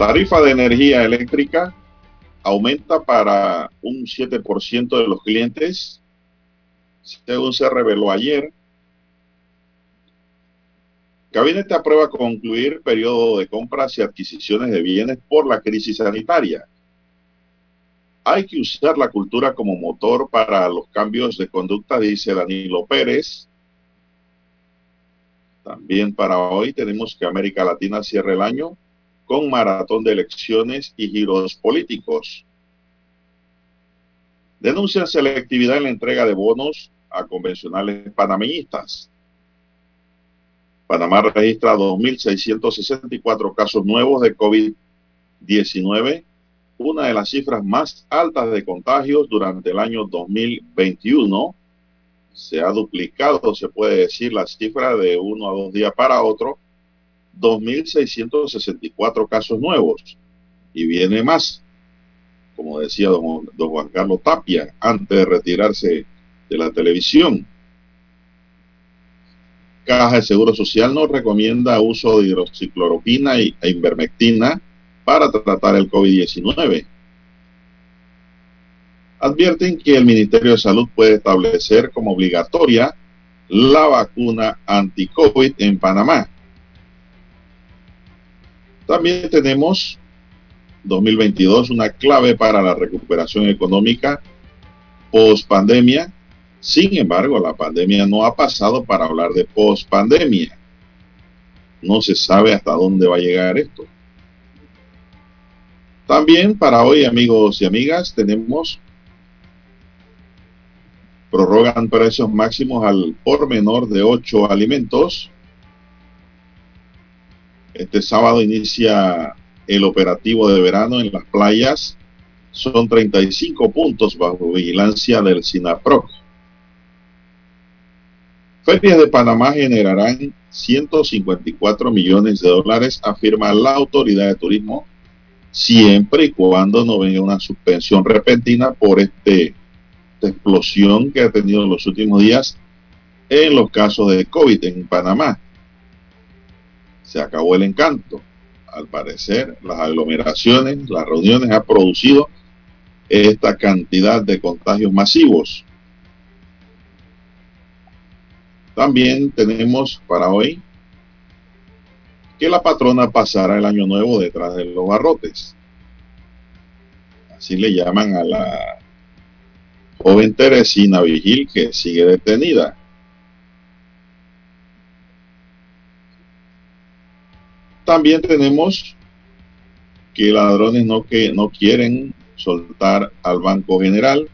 Tarifa de energía eléctrica aumenta para un 7% de los clientes, según se reveló ayer. Gabinete aprueba concluir periodo de compras y adquisiciones de bienes por la crisis sanitaria. Hay que usar la cultura como motor para los cambios de conducta, dice Danilo Pérez. También para hoy tenemos que América Latina cierre el año con maratón de elecciones y giros políticos. Denuncian selectividad en la entrega de bonos a convencionales panameñistas. Panamá registra 2.664 casos nuevos de COVID-19, una de las cifras más altas de contagios durante el año 2021. Se ha duplicado, se puede decir, la cifra de uno a dos días para otro 2.664 casos nuevos. Y viene más, como decía don, don, Juan Carlos Tapia, antes de retirarse de la televisión. Caja de Seguro Social no recomienda uso de hidroxicloroquina e invermectina para tratar el COVID-19. Advierten que el Ministerio de Salud puede establecer como obligatoria la vacuna anti-COVID en Panamá. También tenemos 2022 una clave para la recuperación económica post pandemia. Sin embargo, la pandemia no ha pasado para hablar de post pandemia. No se sabe hasta dónde va a llegar esto. También para hoy, amigos y amigas, tenemos prorrogan precios máximos al por menor de ocho alimentos este sábado inicia el operativo de verano en las playas. Son 35 puntos bajo vigilancia del SINAPROC. Ferias de Panamá generarán 154 millones de dólares, afirma la autoridad de turismo, siempre y cuando no venga una suspensión repentina por este, esta explosión que ha tenido en los últimos días en los casos de COVID en Panamá se acabó el encanto. Al parecer, las aglomeraciones, las reuniones han producido esta cantidad de contagios masivos. También tenemos para hoy que la patrona pasará el año nuevo detrás de los barrotes. Así le llaman a la joven Teresina Vigil que sigue detenida. También tenemos que ladrones no, que no quieren soltar al Banco General.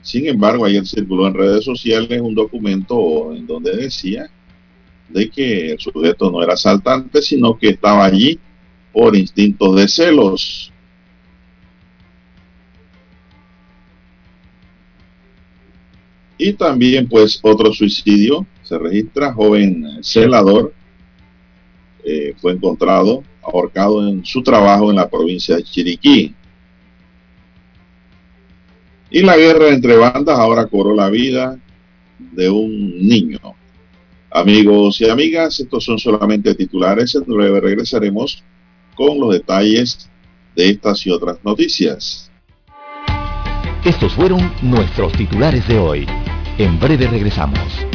Sin embargo, ayer circuló en redes sociales un documento en donde decía de que el sujeto no era asaltante, sino que estaba allí por instintos de celos. Y también pues otro suicidio se registra, joven celador eh, fue encontrado ahorcado en su trabajo en la provincia de Chiriquí. Y la guerra entre bandas ahora cobró la vida de un niño. Amigos y amigas, estos son solamente titulares. En breve regresaremos con los detalles de estas y otras noticias. Estos fueron nuestros titulares de hoy. En breve regresamos.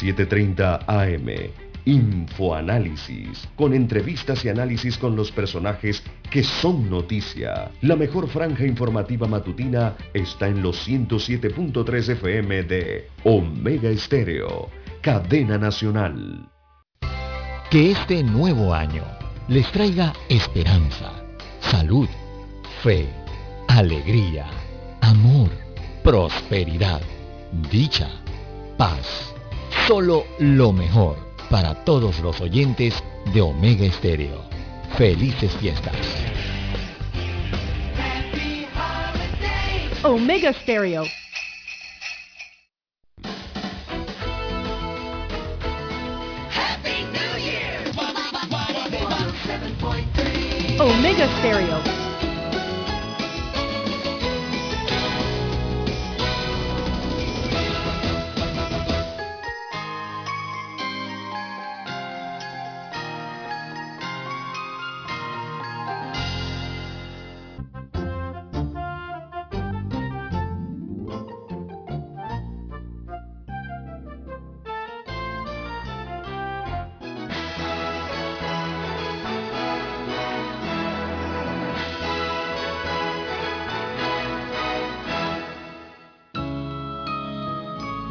7.30 AM. Infoanálisis, con entrevistas y análisis con los personajes que son noticia. La mejor franja informativa matutina está en los 107.3 FM de Omega Estéreo, cadena nacional. Que este nuevo año les traiga esperanza, salud, fe alegría, amor, prosperidad, dicha, paz. Solo lo mejor para todos los oyentes de Omega Estéreo. Felices fiestas. Omega Stereo. Omega Stereo.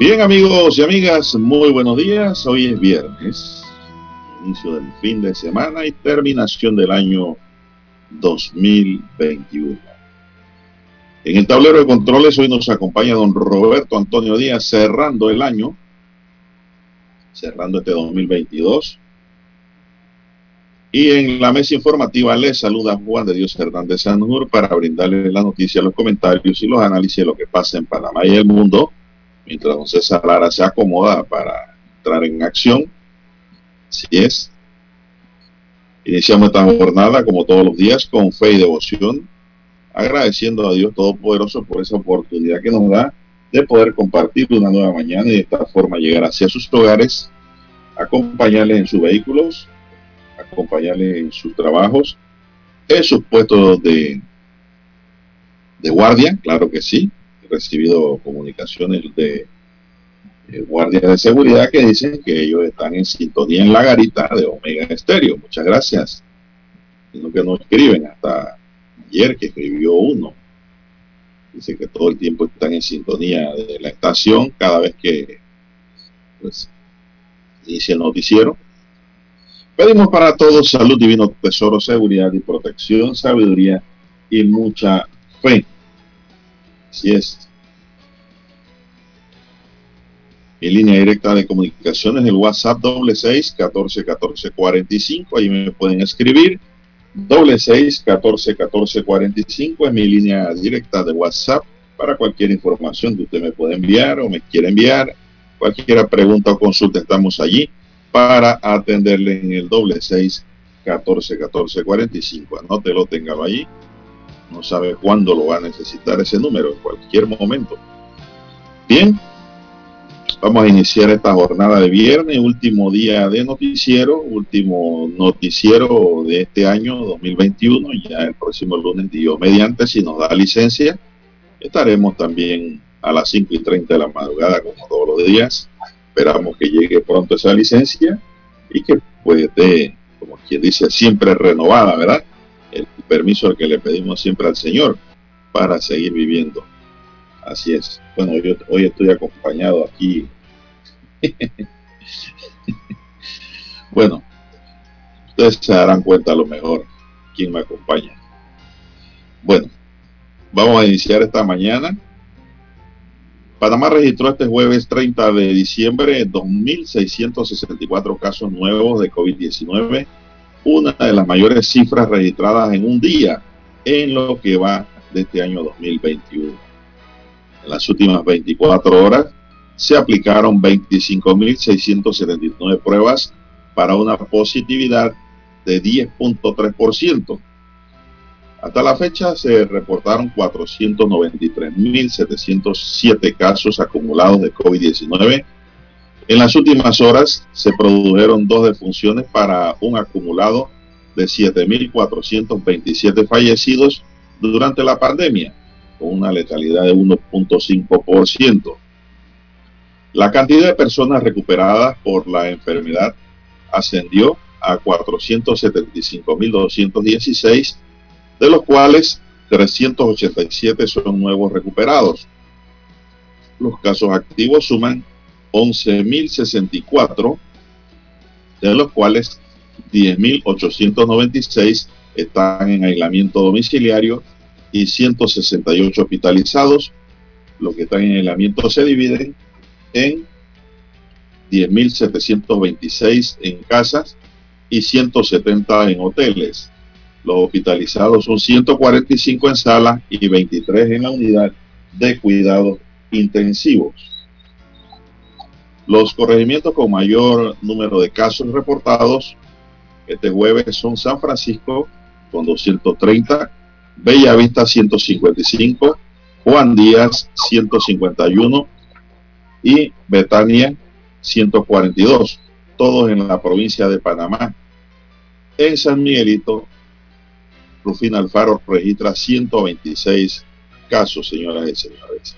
Bien amigos y amigas, muy buenos días. Hoy es viernes, inicio del fin de semana y terminación del año 2021. En el tablero de controles hoy nos acompaña don Roberto Antonio Díaz cerrando el año, cerrando este 2022. Y en la mesa informativa les saluda Juan de Dios Hernández Sanjur para brindarle la noticia, los comentarios y los análisis de lo que pasa en Panamá y el mundo mientras don César Lara se acomoda para entrar en acción. Así es. Iniciamos esta jornada, como todos los días, con fe y devoción, agradeciendo a Dios Todopoderoso por esa oportunidad que nos da de poder compartir una nueva mañana y de esta forma llegar hacia sus hogares, acompañarles en sus vehículos, acompañarles en sus trabajos, en sus puestos de, de guardia, claro que sí, recibido comunicaciones de guardias de seguridad que dicen que ellos están en sintonía en la garita de Omega Estéreo. Muchas gracias. Sino que no escriben hasta ayer que escribió uno. Dice que todo el tiempo están en sintonía de la estación cada vez que pues, inicia el noticiero. Pedimos para todos salud, divino tesoro, seguridad y protección, sabiduría y mucha fe Así es. Mi línea directa de comunicaciones, el WhatsApp doble seis catorce catorce cuarenta y cinco. Ahí me pueden escribir. Doble seis catorce catorce cuarenta y cinco es mi línea directa de WhatsApp para cualquier información que usted me pueda enviar o me quiera enviar. Cualquier pregunta o consulta, estamos allí para atenderle en el doble seis catorce catorce cuarenta y cinco. Anótelo, téngalo allí no sabe cuándo lo va a necesitar ese número, en cualquier momento. Bien, vamos a iniciar esta jornada de viernes, último día de noticiero, último noticiero de este año 2021. Ya el próximo lunes, Dios mediante, si nos da licencia, estaremos también a las 5 y 30 de la madrugada, como todos los días. Esperamos que llegue pronto esa licencia y que pues esté, como quien dice, siempre renovada, ¿verdad? Permiso que le pedimos siempre al Señor para seguir viviendo. Así es. Bueno, yo hoy estoy acompañado aquí. bueno, ustedes se darán cuenta a lo mejor quién me acompaña. Bueno, vamos a iniciar esta mañana. Panamá registró este jueves 30 de diciembre 2.664 casos nuevos de COVID-19 una de las mayores cifras registradas en un día en lo que va de este año 2021. En las últimas 24 horas se aplicaron 25.679 pruebas para una positividad de 10.3%. Hasta la fecha se reportaron 493.707 casos acumulados de COVID-19 en las últimas horas se produjeron dos defunciones para un acumulado de 7.427 fallecidos durante la pandemia, con una letalidad de 1.5%. La cantidad de personas recuperadas por la enfermedad ascendió a 475.216, de los cuales 387 son nuevos recuperados. Los casos activos suman 11.064, de los cuales 10.896 están en aislamiento domiciliario y 168 hospitalizados. Los que están en aislamiento se dividen en 10.726 en casas y 170 en hoteles. Los hospitalizados son 145 en sala y 23 en la unidad de cuidados intensivos. Los corregimientos con mayor número de casos reportados este jueves son San Francisco con 230, Bellavista 155, Juan Díaz 151 y Betania 142, todos en la provincia de Panamá. En San Miguelito, Rufina Alfaro registra 126 casos, señoras y señores.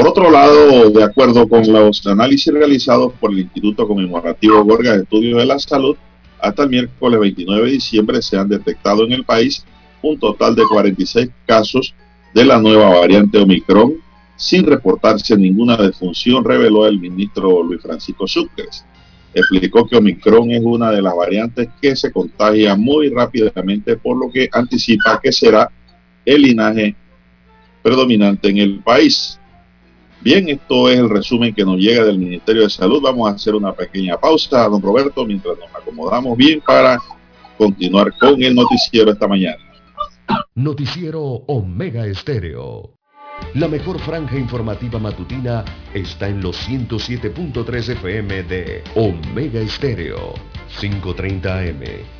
Por otro lado, de acuerdo con los análisis realizados por el Instituto Conmemorativo Gorgas de Estudios de la Salud, hasta el miércoles 29 de diciembre se han detectado en el país un total de 46 casos de la nueva variante Omicron, sin reportarse ninguna defunción, reveló el ministro Luis Francisco Sucres. Explicó que Omicron es una de las variantes que se contagia muy rápidamente, por lo que anticipa que será el linaje predominante en el país. Bien, esto es el resumen que nos llega del Ministerio de Salud. Vamos a hacer una pequeña pausa, don Roberto, mientras nos acomodamos bien para continuar con el noticiero esta mañana. Noticiero Omega Estéreo. La mejor franja informativa matutina está en los 107.3 FM de Omega Estéreo, 530 AM.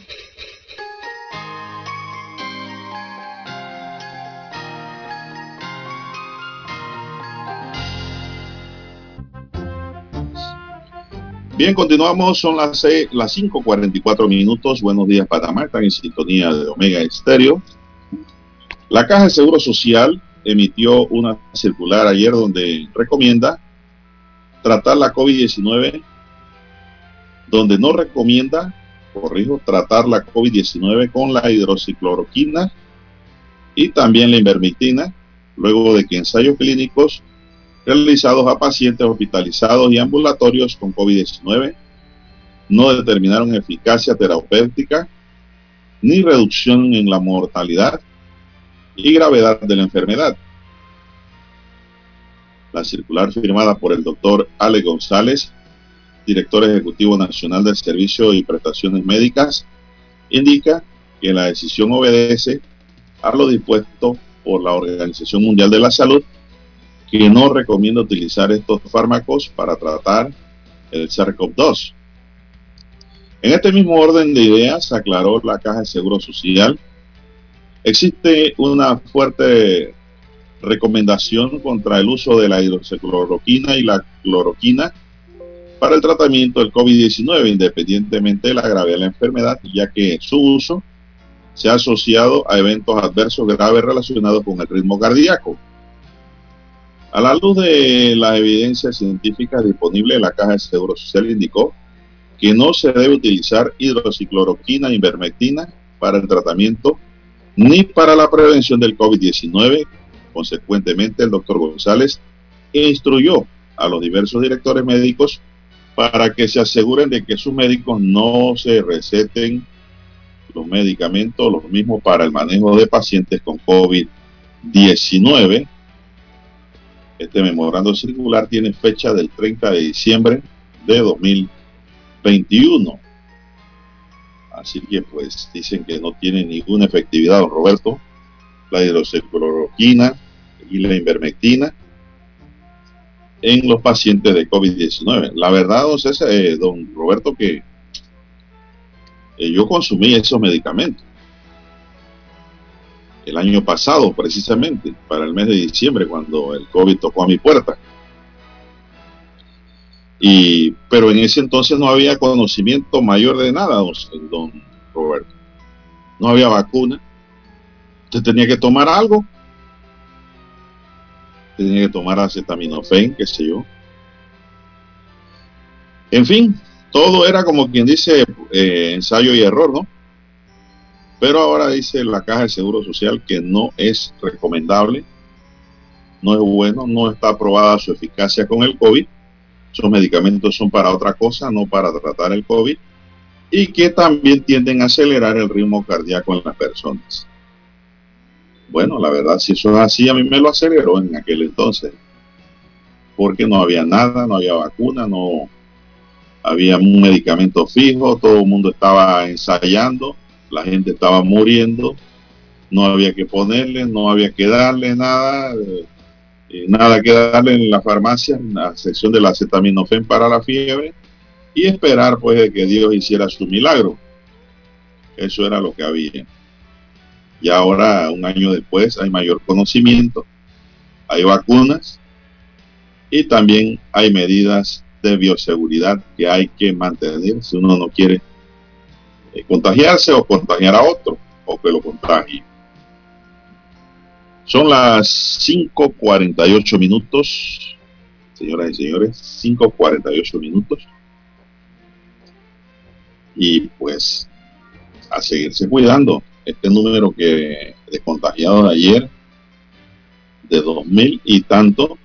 Bien, continuamos, son las, las 5.44 minutos. Buenos días, Panamá. Están en sintonía de Omega Estéreo. La Caja de Seguro Social emitió una circular ayer donde recomienda tratar la COVID-19, donde no recomienda, corrijo, tratar la COVID-19 con la hidroxicloroquina y también la invermectina, luego de que ensayos clínicos realizados a pacientes hospitalizados y ambulatorios con COVID-19 no determinaron eficacia terapéutica ni reducción en la mortalidad y gravedad de la enfermedad. La circular firmada por el doctor Ale González, director ejecutivo nacional del Servicio y Prestaciones Médicas, indica que la decisión obedece a lo dispuesto por la Organización Mundial de la Salud que no recomienda utilizar estos fármacos para tratar el SARS-CoV-2. En este mismo orden de ideas, aclaró la Caja de Seguro Social, existe una fuerte recomendación contra el uso de la hidroxicloroquina y la cloroquina para el tratamiento del COVID-19, independientemente de la gravedad de la enfermedad, ya que su uso se ha asociado a eventos adversos graves relacionados con el ritmo cardíaco. A la luz de las evidencias científicas disponibles, la Caja de Seguro Social indicó que no se debe utilizar hidroxicloroquina e ivermectina para el tratamiento ni para la prevención del COVID-19. Consecuentemente, el doctor González instruyó a los diversos directores médicos para que se aseguren de que sus médicos no se receten los medicamentos, los mismos para el manejo de pacientes con COVID-19 este memorando circular tiene fecha del 30 de diciembre de 2021. Así que pues dicen que no tiene ninguna efectividad, don Roberto, la hidroxicloroquina y la invermectina en los pacientes de COVID-19. La verdad, don, eh, don Roberto, que eh, yo consumí esos medicamentos el año pasado, precisamente, para el mes de diciembre, cuando el COVID tocó a mi puerta. Y, pero en ese entonces no había conocimiento mayor de nada, don, Roberto. No había vacuna. Usted tenía que tomar algo. Tenía que tomar acetaminofén, qué sé yo. En fin, todo era como quien dice eh, ensayo y error, ¿no? Pero ahora dice la Caja de Seguro Social que no es recomendable, no es bueno, no está aprobada su eficacia con el COVID. Esos medicamentos son para otra cosa, no para tratar el COVID. Y que también tienden a acelerar el ritmo cardíaco en las personas. Bueno, la verdad, si eso es así, a mí me lo aceleró en aquel entonces. Porque no había nada, no había vacuna, no había un medicamento fijo, todo el mundo estaba ensayando la gente estaba muriendo, no había que ponerle, no había que darle nada, eh, nada que darle en la farmacia, en la sección del acetaminofén para la fiebre, y esperar pues de que Dios hiciera su milagro. Eso era lo que había. Y ahora, un año después, hay mayor conocimiento, hay vacunas y también hay medidas de bioseguridad que hay que mantener si uno no quiere eh, contagiarse o contagiar a otro o que lo contagie. Son las 5.48 minutos, señoras y señores, 5.48 minutos. Y pues a seguirse cuidando. Este número que de contagiados ayer, de 2.000 y tanto,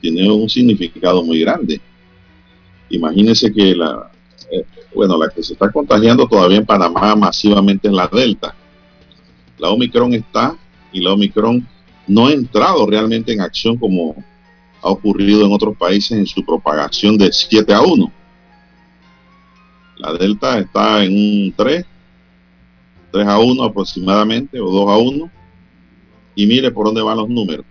tiene un significado muy grande. Imagínense que la, eh, bueno, la que se está contagiando todavía en Panamá masivamente es la Delta. La Omicron está y la Omicron no ha entrado realmente en acción como ha ocurrido en otros países en su propagación de 7 a 1. La Delta está en un 3, 3 a 1 aproximadamente, o 2 a 1. Y mire por dónde van los números.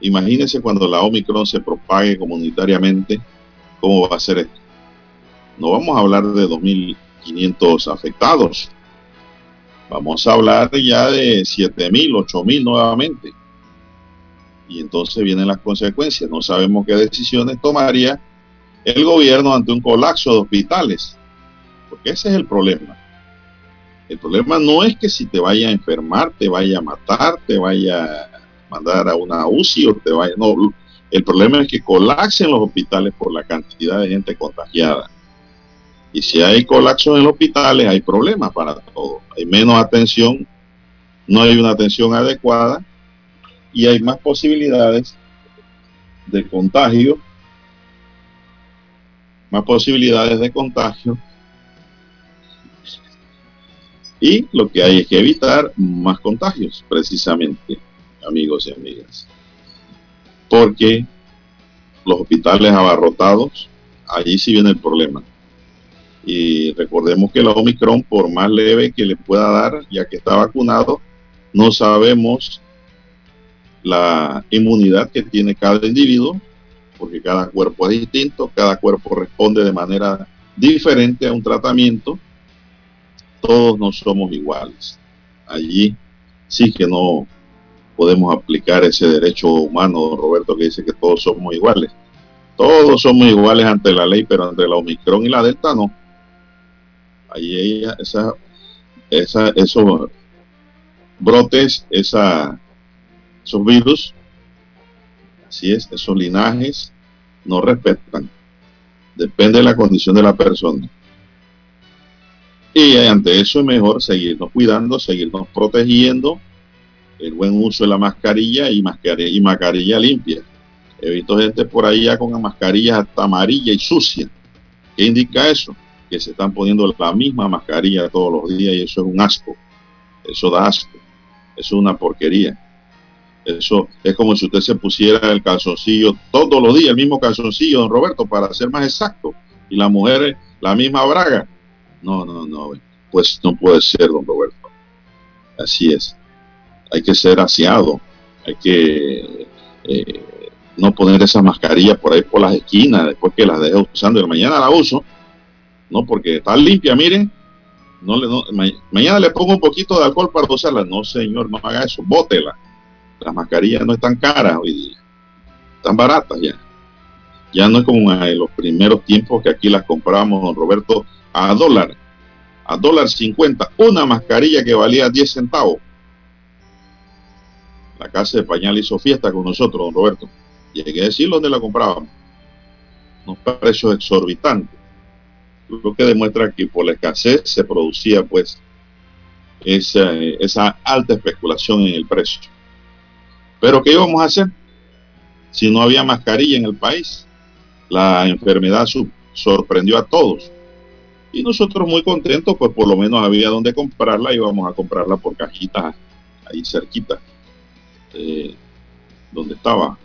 Imagínense cuando la Omicron se propague comunitariamente, cómo va a ser esto no vamos a hablar de 2.500 afectados. Vamos a hablar ya de 7.000, 8.000 nuevamente. Y entonces vienen las consecuencias. No sabemos qué decisiones tomaría el gobierno ante un colapso de hospitales. Porque ese es el problema. El problema no es que si te vaya a enfermar, te vaya a matar, te vaya a mandar a una UCI o te vaya... No, el problema es que colapsen los hospitales por la cantidad de gente contagiada. Y si hay colapso en los hospitales, hay problemas para todo. Hay menos atención, no hay una atención adecuada y hay más posibilidades de contagio, más posibilidades de contagio. Y lo que hay es que evitar más contagios, precisamente, amigos y amigas. Porque los hospitales abarrotados, allí sí viene el problema y recordemos que la Omicron, por más leve que le pueda dar, ya que está vacunado, no sabemos la inmunidad que tiene cada individuo, porque cada cuerpo es distinto, cada cuerpo responde de manera diferente a un tratamiento. Todos no somos iguales. Allí sí que no podemos aplicar ese derecho humano, Roberto, que dice que todos somos iguales. Todos somos iguales ante la ley, pero entre la Omicron y la Delta no. Ahí ella, esa, esa, esos brotes, esa, esos virus, así es, esos linajes no respetan. Depende de la condición de la persona. Y ante eso es mejor seguirnos cuidando, seguirnos protegiendo, el buen uso de la mascarilla y mascarilla, y mascarilla limpia. He visto gente por ahí ya con mascarillas hasta amarilla y sucia. ¿Qué indica eso? Que se están poniendo la misma mascarilla todos los días y eso es un asco. Eso da asco. Eso es una porquería. Eso es como si usted se pusiera el calzoncillo todos los días, el mismo calzoncillo, don Roberto, para ser más exacto. Y la mujer, la misma braga. No, no, no. Pues no puede ser, don Roberto. Así es. Hay que ser aseado. Hay que eh, no poner esa mascarilla por ahí por las esquinas, después que las deje usando. Y mañana la uso, no porque está limpia, miren. Mañana le pongo un poquito de alcohol para usarla. No, señor, no haga eso, bótela. Las mascarillas no están caras hoy día, están baratas ya. Ya no es como en los primeros tiempos que aquí las comprábamos, don Roberto, a dólar, a dólar 50, una mascarilla que valía 10 centavos. La casa de pañal hizo fiesta con nosotros, don Roberto. Y hay que decir dónde la comprábamos. Unos precios exorbitantes. Lo que demuestra que por la escasez se producía pues esa, alta especulación en el precio. Pero ¿qué íbamos a hacer? Si no había mascarilla en el país, la enfermedad sorprendió a todos. Y nosotros muy contentos, pues por lo menos había donde comprarla, íbamos a comprarla por cajitas ahí cerquita, eh, donde estaba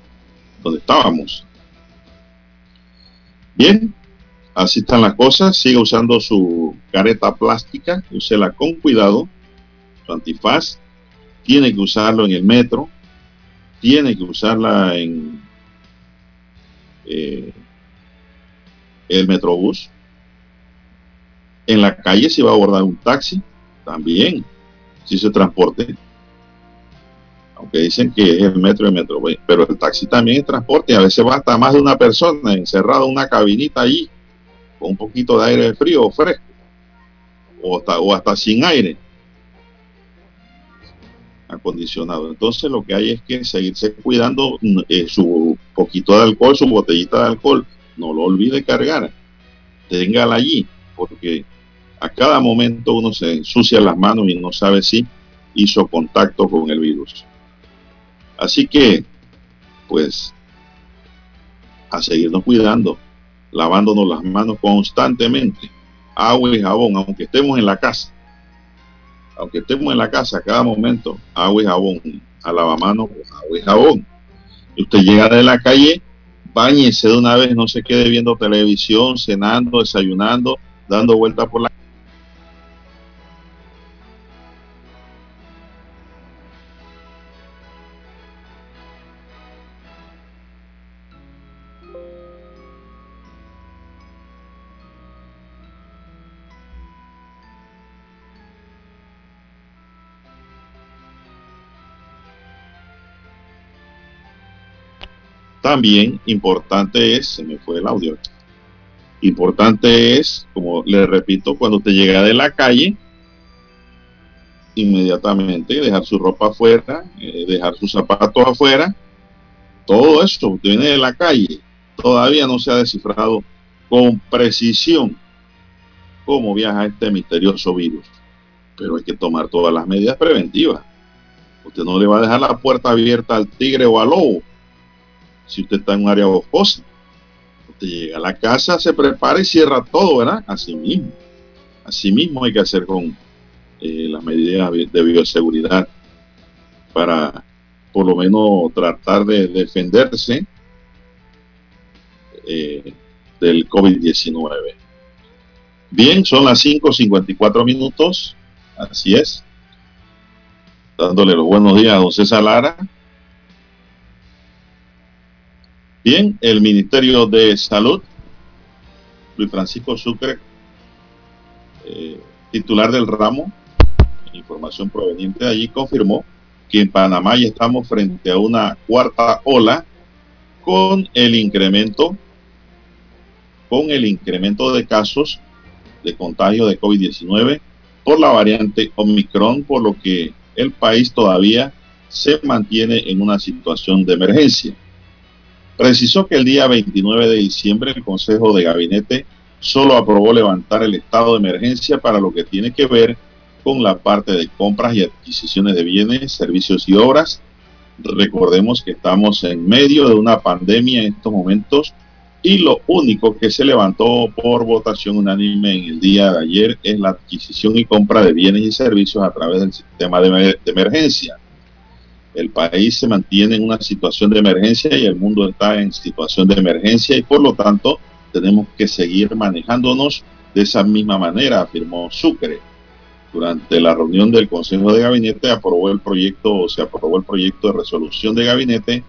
donde estábamos. Bien, así están las cosas. Siga usando su careta plástica, úsela con cuidado, su antifaz. Tiene que usarlo en el metro, tiene que usarla en eh, el metrobús. En la calle si va a abordar un taxi, también, si se transporte aunque dicen que es el metro de metro, pero el taxi también es transporte y a veces va hasta más de una persona encerrada en una cabinita allí un poquito de aire frío o fresco o hasta, o hasta sin aire acondicionado. Entonces lo que hay es que seguirse cuidando mm, eh, su poquito de alcohol, su botellita de alcohol, no lo olvide cargar, téngala allí, porque a cada momento uno se ensucia las manos y no sabe si hizo contacto con el virus. Así que, pues, a seguirnos cuidando, lavándonos las manos constantemente, agua y jabón, aunque estemos en la casa. Aunque estemos en la casa, cada momento, agua y jabón, a lavamanos agua y jabón. Y usted llega de la calle, bañese de una vez, no se quede viendo televisión, cenando, desayunando, dando vueltas por la También importante es, se me fue el audio, importante es, como le repito, cuando usted llega de la calle, inmediatamente dejar su ropa afuera, eh, dejar sus zapatos afuera, todo esto, viene de la calle, todavía no se ha descifrado con precisión cómo viaja este misterioso virus. Pero hay que tomar todas las medidas preventivas. Usted no le va a dejar la puerta abierta al tigre o al lobo si usted está en un área boscosa. Usted llega a la casa, se prepara y cierra todo, ¿verdad? Así mismo. Así mismo hay que hacer con eh, las medidas de bioseguridad para por lo menos tratar de defenderse eh, del COVID-19. Bien, son las 5.54 minutos, así es. Dándole los buenos días a don César Lara, Bien, el Ministerio de Salud, Luis Francisco Sucre, eh, titular del ramo, información proveniente de allí confirmó que en Panamá ya estamos frente a una cuarta ola con el incremento con el incremento de casos de contagio de COVID-19 por la variante Omicron, por lo que el país todavía se mantiene en una situación de emergencia. Precisó que el día 29 de diciembre el Consejo de Gabinete solo aprobó levantar el estado de emergencia para lo que tiene que ver con la parte de compras y adquisiciones de bienes, servicios y obras. Recordemos que estamos en medio de una pandemia en estos momentos y lo único que se levantó por votación unánime en el día de ayer es la adquisición y compra de bienes y servicios a través del sistema de, emergencia. El país se mantiene en una situación de emergencia y el mundo está en situación de emergencia y por lo tanto tenemos que seguir manejándonos de esa misma manera, afirmó Sucre. Durante la reunión del Consejo de Gabinete aprobó el proyecto, o se aprobó el proyecto de resolución de gabinete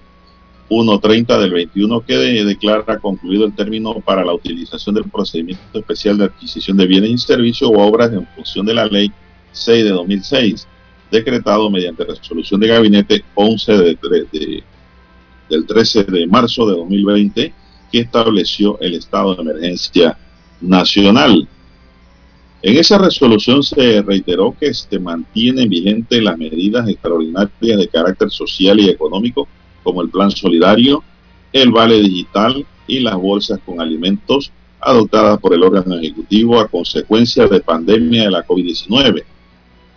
1.30 del 21 que declara concluido el término para la utilización del procedimiento especial de adquisición de bienes y servicios o obras en función de la ley 6 de 2006, decretado mediante resolución de gabinete 11 de, del 13 de marzo de 2020 que estableció el estado de emergencia nacional. En esa resolución se reiteró que se mantienen vigentes las medidas extraordinarias de carácter social y económico como el Plan Solidario, el Vale Digital y las bolsas con alimentos adoptadas por el órgano ejecutivo a consecuencia de pandemia de la COVID-19.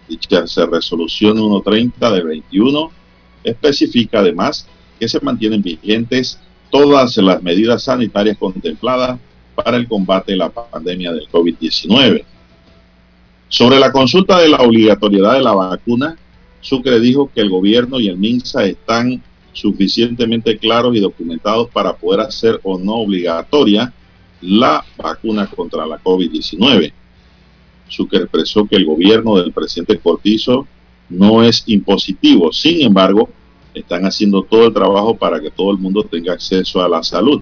Dicha resolución 130 del 21 especifica además que se mantienen vigentes todas las medidas sanitarias contempladas para el combate de la pandemia del COVID-19. Sobre la consulta de la obligatoriedad de la vacuna, Sucre dijo que el gobierno y el MINSA están suficientemente claros y documentados para poder hacer o no obligatoria la vacuna contra la COVID-19. Sucre expresó que el gobierno del presidente Cortizo no es impositivo, sin embargo, están haciendo todo el trabajo para que todo el mundo tenga acceso a la salud.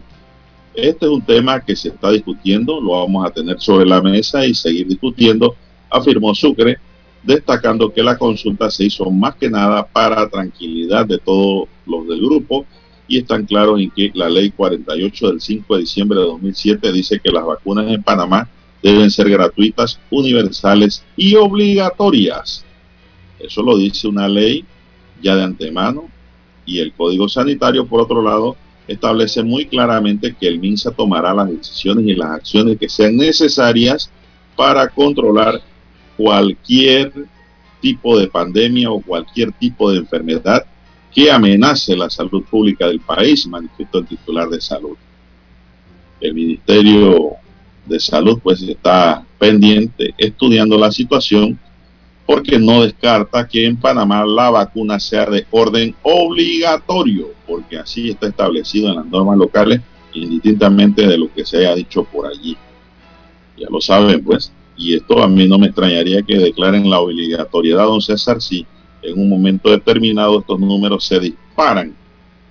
Este es un tema que se está discutiendo, lo vamos a tener sobre la mesa y seguir discutiendo, afirmó Sucre, destacando que la consulta se hizo más que nada para tranquilidad de todos los del grupo y están claros en que la ley 48 del 5 de diciembre de 2007 dice que las vacunas en Panamá deben ser gratuitas, universales y obligatorias. Eso lo dice una ley ya de antemano y el Código Sanitario, por otro lado, establece muy claramente que el MINSA tomará las decisiones y las acciones que sean necesarias para controlar cualquier tipo de pandemia o cualquier tipo de enfermedad que amenace la salud pública del país, manifestó el titular de salud. El Ministerio de Salud pues está pendiente estudiando la situación porque no descarta que en Panamá la vacuna sea de orden obligatorio, porque así está establecido en las normas locales, indistintamente de lo que se haya dicho por allí. Ya lo saben, pues. Y esto a mí no me extrañaría que declaren la obligatoriedad, don César, si en un momento determinado estos números se disparan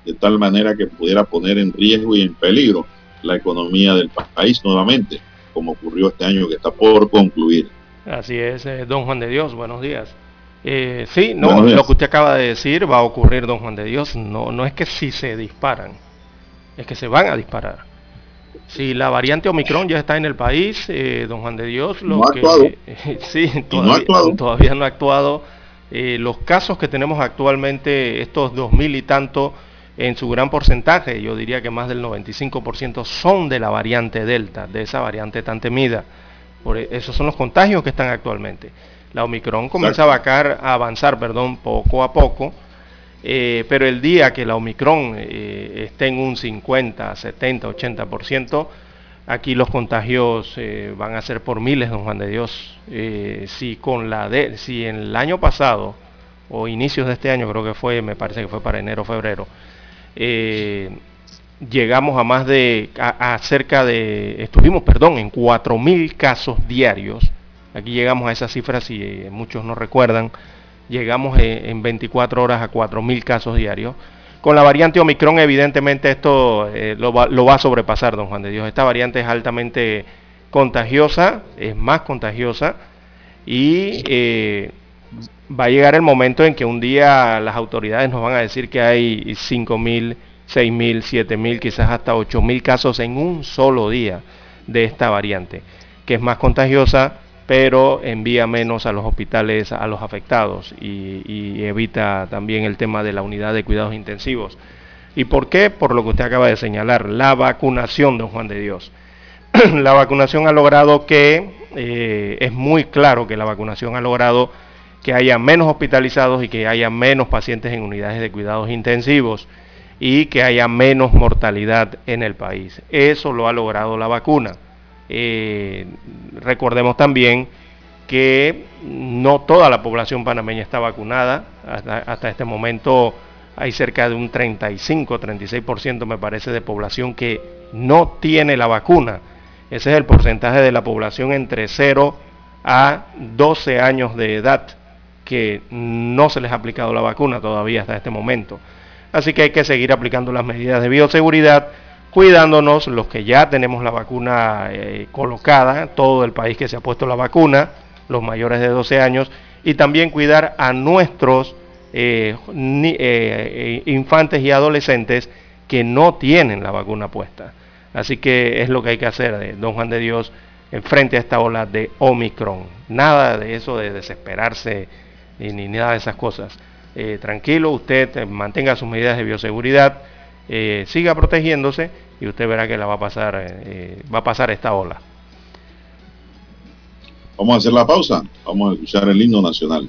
de tal manera que pudiera poner en riesgo y en peligro la economía del país nuevamente, como ocurrió este año que está por concluir. Así es, eh, don Juan de Dios, buenos días. Eh, sí, no, lo que usted acaba de decir va a ocurrir, don Juan de Dios, no, no es que si se disparan, es que se van a disparar. Si la variante Omicron ya está en el país, eh, don Juan de Dios, lo que sí, todavía no ha actuado eh, los casos que tenemos actualmente, estos dos mil y tanto, en su gran porcentaje, yo diría que más del 95% son de la variante Delta, de esa variante tan temida. Por e, esos son los contagios que están actualmente. La Omicron comienza a, avanzar perdón, poco a poco, eh, pero el día que la Omicron eh, esté en un 50, 70, 80%, Aquí los contagios eh, van a ser por miles, don Juan de Dios. Si con la de, si en el año pasado o inicios de este año, creo que fue, me parece que fue para enero, febrero, eh, llegamos a más de, a, cerca de, estuvimos, perdón, en 4.000 casos diarios. Aquí llegamos a esas cifras, si muchos no recuerdan, llegamos en 24 horas a 4.000 casos diarios. Con la variante Omicron, evidentemente, esto eh, lo, va, a sobrepasar, don Juan de Dios. Esta variante es altamente contagiosa, es más contagiosa y eh, va a llegar el momento en que un día las autoridades nos van a decir que hay 5.000, 6.000, 7.000, quizás hasta 8.000 casos en un solo día de esta variante, que es más contagiosa, pero envía menos a los hospitales a los afectados y, evita también el tema de la unidad de cuidados intensivos. ¿Y por qué? Por lo que usted acaba de señalar, la vacunación, don Juan de Dios. la vacunación ha logrado que, eh, es muy claro que la vacunación ha logrado que haya menos hospitalizados y que haya menos pacientes en unidades de cuidados intensivos y que haya menos mortalidad en el país. Eso lo ha logrado la vacuna. Eh, recordemos también que no toda la población panameña está vacunada. hasta este momento hay cerca de un 35-36% me parece de población que no tiene la vacuna. Ese es el porcentaje de la población entre 0 a 12 años de edad que no se les ha aplicado la vacuna todavía hasta este momento. Así que hay que seguir aplicando las medidas de bioseguridad, cuidándonos los que ya tenemos la vacuna eh, colocada, todo el país que se ha puesto la vacuna, los mayores de 12 años, y también cuidar a nuestros eh, eh, infantes y adolescentes que no tienen la vacuna puesta. Así que es lo que hay que hacer, de don Juan de Dios, en frente a esta ola de Omicron. Nada de eso de desesperarse ni, nada de esas cosas. Eh, tranquilo, usted mantenga sus medidas de bioseguridad, siga protegiéndose y usted verá que la va a pasar, va a pasar esta ola. Vamos a hacer la pausa, vamos a escuchar el himno nacional.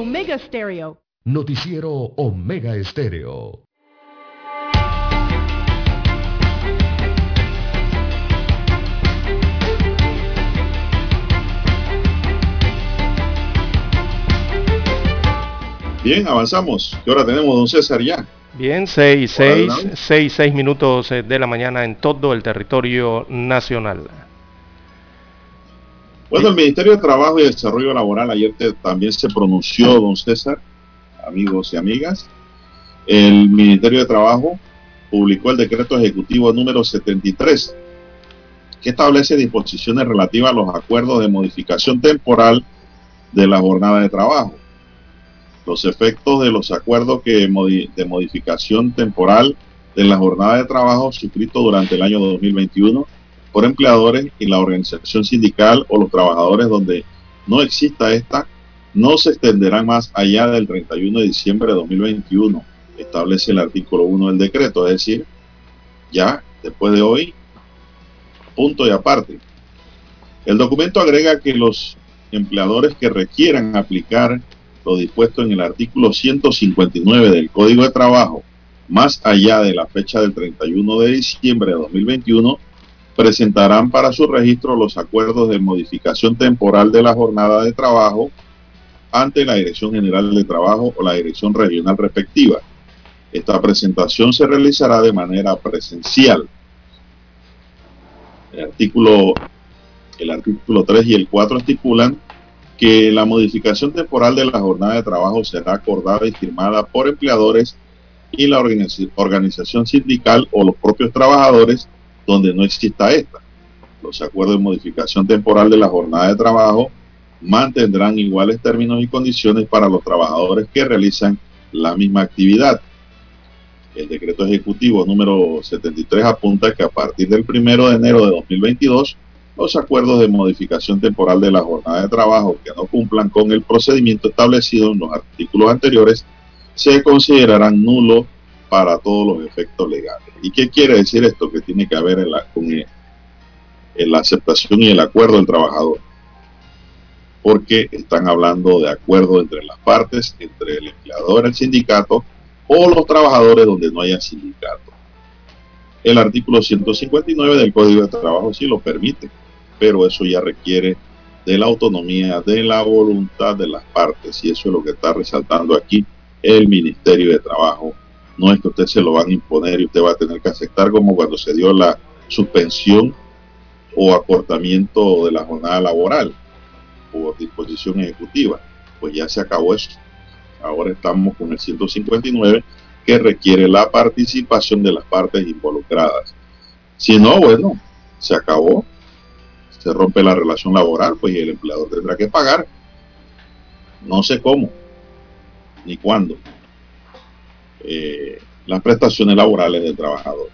Omega Stereo. Noticiero Omega Estéreo. Bien, avanzamos. ¿Qué hora tenemos, don César, ya? Bien, 6, 6, 6, 6 minutos eh, de la mañana en todo el territorio nacional. Bueno, el Ministerio de Trabajo y Desarrollo Laboral ayer también se pronunció, don César, amigos y amigas. El Ministerio de Trabajo publicó el decreto ejecutivo número 73, que establece disposiciones relativas a los acuerdos de modificación temporal de la jornada de trabajo. Los efectos de los acuerdos que de modificación temporal de la jornada de trabajo suscrito durante el año 2021 por empleadores y la organización sindical o los trabajadores donde no exista esta, no se extenderán más allá del 31 de diciembre de 2021, establece el artículo 1 del decreto, es decir, ya después de hoy, punto y aparte. El documento agrega que los empleadores que requieran aplicar lo dispuesto en el artículo 159 del Código de Trabajo, más allá de la fecha del 31 de diciembre de 2021, presentarán para su registro los acuerdos de modificación temporal de la jornada de trabajo ante la Dirección General de Trabajo o la Dirección Regional respectiva. Esta presentación se realizará de manera presencial. El artículo, el artículo 3 y el 4 estipulan que la modificación temporal de la jornada de trabajo será acordada y firmada por empleadores y la organización sindical o los propios trabajadores donde no exista esta. Los acuerdos de modificación temporal de la jornada de trabajo mantendrán iguales términos y condiciones para los trabajadores que realizan la misma actividad. El decreto ejecutivo número 73 apunta que a partir del 1 de enero de 2022 los acuerdos de modificación temporal de la jornada de trabajo que no cumplan con el procedimiento establecido en los artículos anteriores se considerarán nulos para todos los efectos legales. ¿Y qué quiere decir esto? Que tiene que haber en con la aceptación y el acuerdo del trabajador. Porque están hablando de acuerdo entre las partes, entre el empleador, el sindicato o los trabajadores donde no haya sindicato. El artículo 159 del Código de Trabajo sí lo permite pero eso ya requiere de la autonomía, de la voluntad de las partes, y eso es lo que está resaltando aquí el Ministerio de Trabajo. No es que usted se lo van a imponer y usted va a tener que aceptar como cuando se dio la suspensión o acortamiento de la jornada laboral por disposición ejecutiva. Pues ya se acabó eso. Ahora estamos con el 159 que requiere la participación de las partes involucradas. Si no, bueno, se acabó se rompe la relación laboral, pues el empleador tendrá que pagar. No sé cómo, ni cuándo. Eh, las prestaciones laborales del trabajador.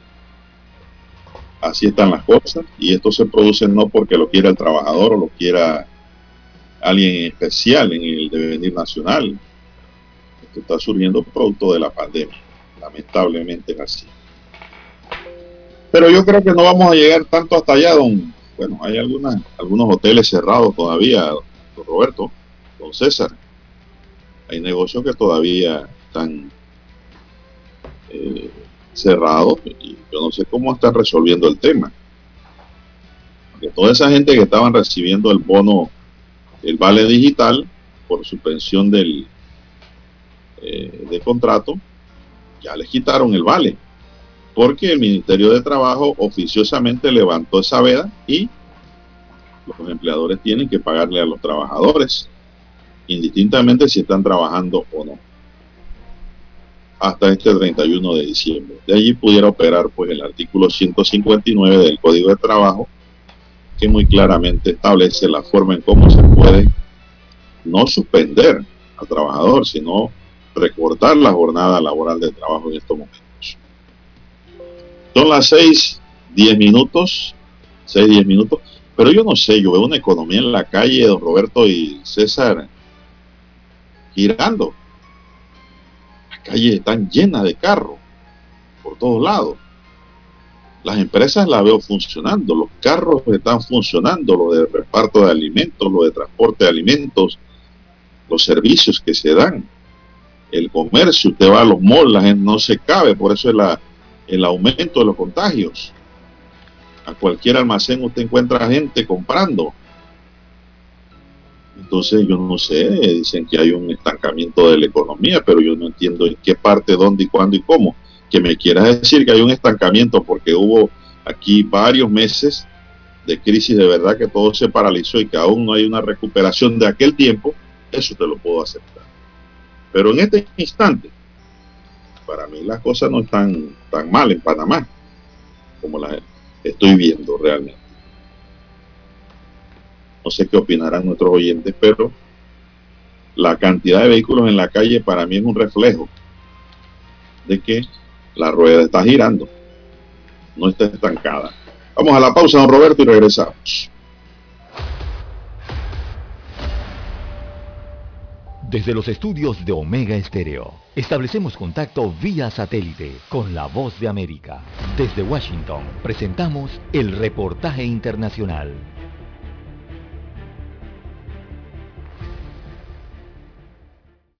Así están las cosas y esto se produce no porque lo quiera el trabajador o lo quiera alguien especial en el devenir nacional. Esto está surgiendo producto de la pandemia. Lamentablemente es así. Pero yo creo que no vamos a llegar tanto hasta allá, don bueno, hay algunas, algunos hoteles cerrados todavía, don Roberto, don César. Hay negocios que todavía están eh, cerrados y yo no sé cómo están resolviendo el tema. Porque toda esa gente que estaban recibiendo el bono, el vale digital por suspensión del eh, contrato, ya les quitaron el vale porque el Ministerio de Trabajo oficiosamente levantó esa veda y los empleadores tienen que pagarle a los trabajadores, indistintamente si están trabajando o no, hasta este 31 de diciembre. De allí pudiera operar pues el artículo 159 del Código de Trabajo, que muy claramente establece la forma en cómo se puede no suspender al trabajador, sino recortar la jornada laboral de trabajo en estos momentos. Son las 6, 10 minutos, 6, 10 minutos. Pero yo no sé, yo veo una economía en la calle, don Roberto y César, girando. Calles están llenas de carros por todos lados. Las empresas las veo funcionando, los carros están funcionando, lo de reparto de alimentos, lo de transporte de alimentos, los servicios que se dan, el comercio, usted va a los malls, no se cabe, por eso es el aumento de los contagios. A cualquier almacén usted encuentra gente comprando. Entonces yo no sé, dicen que hay un estancamiento de la economía, pero yo no entiendo en qué parte, dónde y cuándo y cómo. Que me quieras decir que hay un estancamiento porque hubo aquí varios meses de crisis de verdad que todo se paralizó y que aún no hay una recuperación de aquel tiempo, eso te lo puedo aceptar. Pero en este instante, para mí las cosas no están tan mal en Panamá como las estoy viendo realmente. No sé qué opinarán nuestros oyentes, pero la cantidad de vehículos en la calle para mí es un reflejo de que la rueda está girando, no está estancada. Vamos a la pausa, don Roberto, y regresamos. Desde los estudios de Omega Estéreo, establecemos contacto vía satélite con la voz de América. Desde Washington, presentamos el reportaje internacional.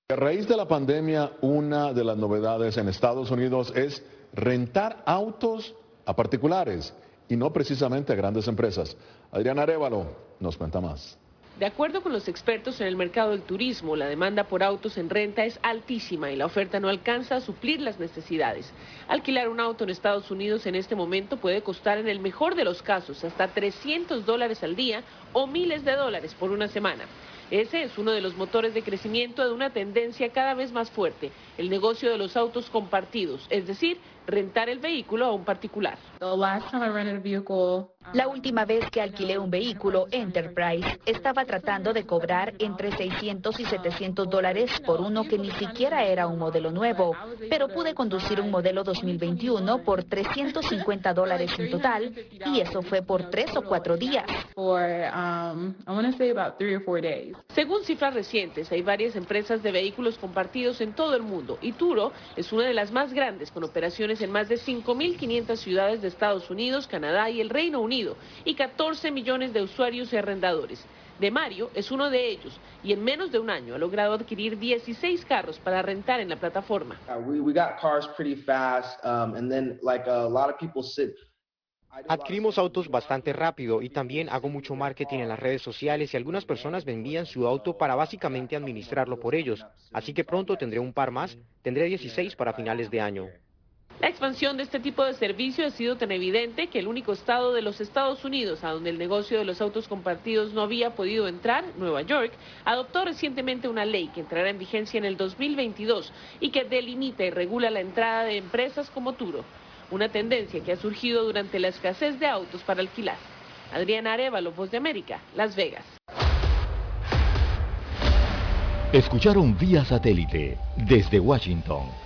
A raíz de la pandemia, una de las novedades en Estados Unidos es rentar autos a particulares y no precisamente a grandes empresas. Adrián Arevalo nos cuenta más. De acuerdo con los expertos en el mercado del turismo, la demanda por autos en renta es altísima y la oferta no alcanza a suplir las necesidades. Alquilar un auto en Estados Unidos en este momento puede costar en el mejor de los casos hasta 300 dólares al día o miles de dólares por una semana. Ese es uno de los motores de crecimiento de una tendencia cada vez más fuerte, el negocio de los autos compartidos, es decir, rentar el vehículo a un particular. La última vez que alquilé un vehículo Enterprise estaba tratando de cobrar entre 600 y 700 dólares por uno que ni siquiera era un modelo nuevo, pero pude conducir un modelo 2021 por 350 dólares en total y eso fue por tres o cuatro días. Según cifras recientes, hay varias empresas de vehículos compartidos en todo el mundo y Turo es una de las más grandes con operaciones en más de 5.500 ciudades de Estados Unidos, Canadá y el Reino Unido y 14 millones de usuarios y arrendadores. De Mario es uno de ellos y en menos de un año ha logrado adquirir 16 carros para rentar en la plataforma. Adquirimos autos bastante rápido y también hago mucho marketing en las redes sociales y algunas personas me envían su auto para básicamente administrarlo por ellos. Así que pronto tendré un par más, tendré 16 para finales de año. La expansión de este tipo de servicio ha sido tan evidente que el único estado de los Estados Unidos a donde el negocio de los autos compartidos no había podido entrar, Nueva York, adoptó recientemente una ley que entrará en vigencia en el 2022 y que delimita y regula la entrada de empresas como Turo, una tendencia que ha surgido durante la escasez de autos para alquilar. Adriana Arevalo, Voz de América, Las Vegas. Escucharon vía satélite desde Washington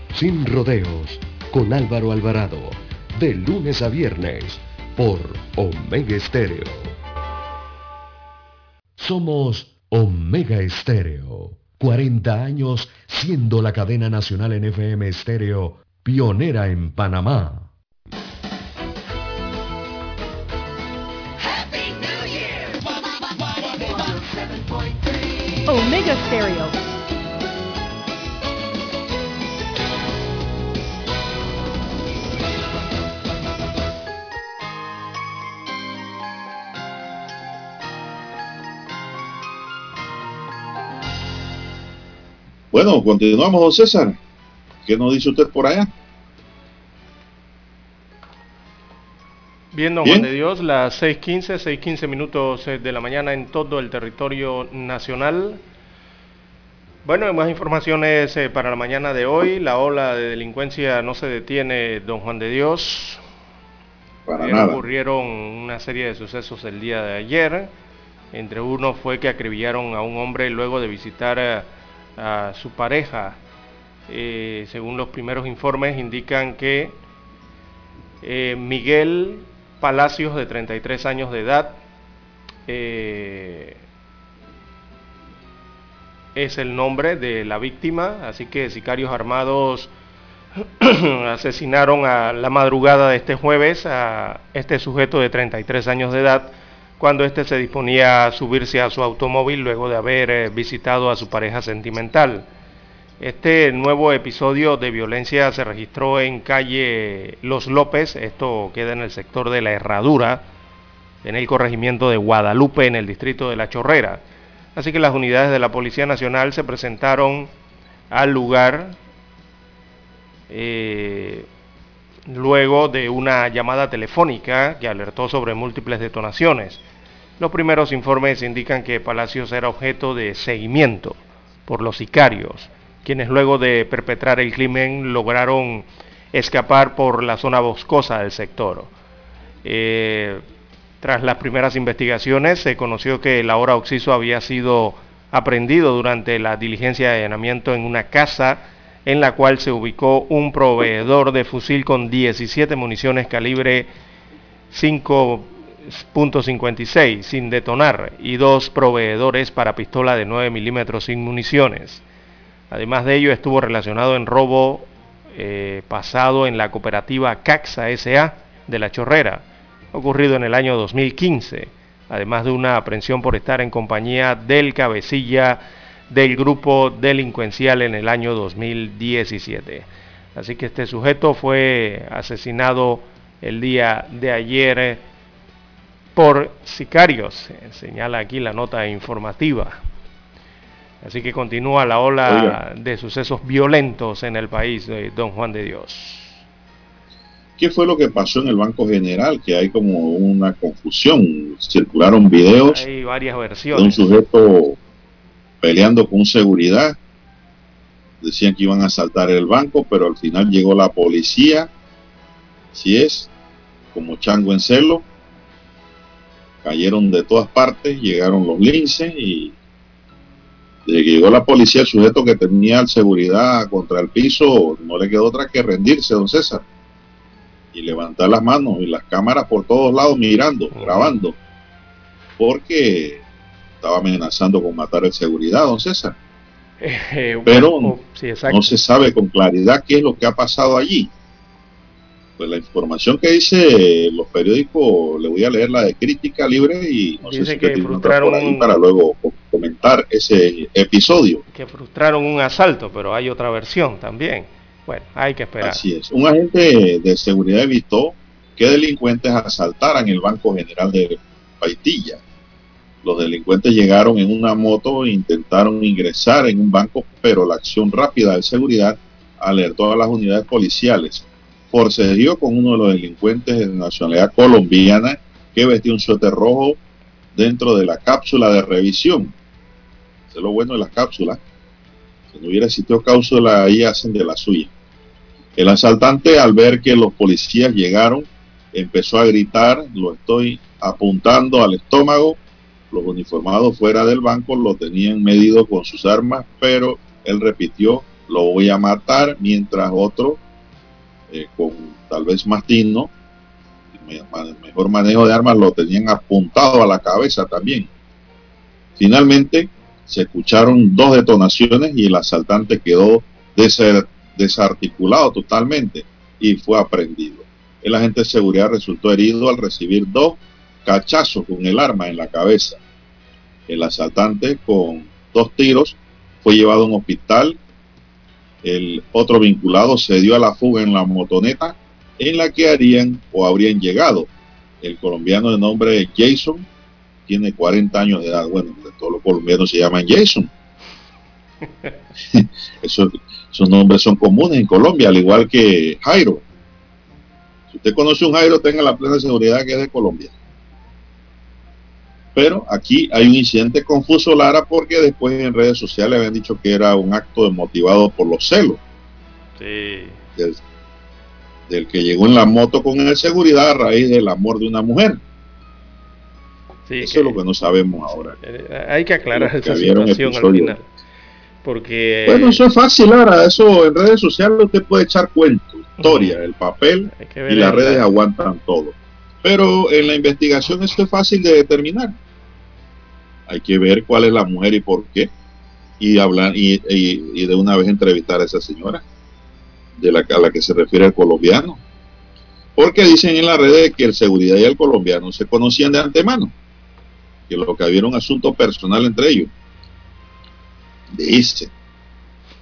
sin rodeos, con Álvaro Alvarado, de lunes a viernes, por Omega Estéreo. Somos Omega Estéreo, 40 años siendo la cadena nacional en FM Estéreo, pionera en Panamá. Omega Stereo Bueno, continuamos, don César. ¿Qué nos dice usted por allá? Bien, don Juan de Dios, las 6.15, 6.15 minutos eh, de la mañana en todo el territorio nacional. Bueno, más informaciones eh, para la mañana de hoy. La ola de delincuencia no se detiene, don Juan de Dios. Para nada. Ocurrieron una serie de sucesos el día de ayer. Entre uno fue que acribillaron a un hombre luego de visitar a, su pareja. Eh, según los primeros informes indican que eh, Miguel Palacios, de 33 años de edad, es el nombre de la víctima, así que sicarios armados asesinaron a la madrugada de este jueves a este sujeto de 33 años de edad cuando éste se disponía a subirse a su automóvil luego de haber eh, visitado a su pareja sentimental. Este nuevo episodio de violencia se registró en calle Los López, esto queda en el sector de la Herradura, en el corregimiento de Guadalupe, en el distrito de La Chorrera. Así que las unidades de la Policía Nacional se presentaron al lugar eh, luego de una llamada telefónica que alertó sobre múltiples detonaciones. Los primeros informes indican que Palacios era objeto de seguimiento por los sicarios, quienes luego de perpetrar el crimen lograron escapar por la zona boscosa del sector. Eh, tras las primeras investigaciones se conoció que el ahora Oxiso había sido aprendido durante la diligencia de allanamiento en una casa en la cual se ubicó un proveedor de fusil con 17 municiones calibre 5.56 sin detonar y dos proveedores para pistola de 9 milímetros sin municiones. Además de ello estuvo relacionado en robo eh, pasado en la cooperativa Caxa SA de La Chorrera ocurrido en el año 2015, además de una aprehensión por estar en compañía del cabecilla del grupo delincuencial en el año 2017. Así que este sujeto fue asesinado el día de ayer por sicarios, señala aquí la nota informativa. Así que continúa la ola de sucesos violentos en el país de Don Juan de Dios. ¿Qué fue lo que pasó en el Banco General? Que hay como una confusión. Circularon videos hay varias versiones. de un sujeto peleando con seguridad. Decían que iban a asaltar el banco, pero al final llegó la policía. Si es, como chango en celo. Cayeron de todas partes, llegaron los linces y desde que llegó la policía, el sujeto que tenía seguridad contra el piso, no le quedó otra que rendirse, don César y levantar las manos y las cámaras por todos lados mirando, grabando, porque estaba amenazando con matar el seguridad, don César. Eh, Pero oh, no se sabe con claridad qué es lo que ha pasado allí. Pues la información que dice los periódicos, le voy a leer la de crítica libre y no sé si que frustraron ahí para luego comentar ese episodio. Que frustraron un asalto, pero hay otra versión también bueno, hay que esperar. Así es. Un agente de seguridad evitó que delincuentes asaltaran el Banco General de Paitilla. Los delincuentes llegaron en una moto e intentaron ingresar en un banco, pero la acción rápida de seguridad alertó a las unidades policiales. Forcedió con uno de los delincuentes de nacionalidad colombiana que vestía un suéter rojo dentro de la cápsula de revisión. Eso es lo bueno de las cápsulas si no hubiera existido cápsula, ahí hacen de la suya. El asaltante, al ver que los policías llegaron, empezó a gritar, lo estoy apuntando al estómago. Los uniformados fuera del banco lo tenían medido con sus armas, pero él repitió, lo voy a matar, mientras otro, eh, con tal vez más digno, mejor manejo de armas, lo tenían apuntado a la cabeza también. Finalmente, se escucharon dos detonaciones y el asaltante quedó desarticulado totalmente y fue aprendido. El agente de seguridad resultó herido al recibir dos cachazos con el arma en la cabeza. El asaltante con dos tiros fue llevado a un hospital. El otro vinculado se dio a la fuga en la motoneta en la que harían o habrían llegado. El colombiano de nombre Jason tiene 40 años de edad. Bueno, todos los colombianos se llaman Jason. esos, nombres son comunes en Colombia, al igual que Jairo. Si usted conoce un Jairo, tenga la plena seguridad que es de Colombia. Pero aquí hay un incidente confuso, Lara, porque después en redes sociales habían dicho que era un acto motivado por los celos. Sí. Del, que llegó en la moto con el seguridad a raíz del amor de una mujer. Eso es lo que no sabemos ahora. Eh, hay que aclarar esa situación al final. Porque... Bueno, eso es fácil, Lara. Eso en redes sociales usted puede echar cuento, historia, el papel y las redes aguantan todo. Pero en la investigación esto es fácil de determinar. Hay que ver cuál es la mujer y por qué. Y hablar y, de una vez entrevistar a esa señora de la, a la que se refiere el colombiano. Porque dicen en la red que el seguridad y el colombiano se conocían de antemano. Que lo que había era un asunto personal entre ellos. Dice.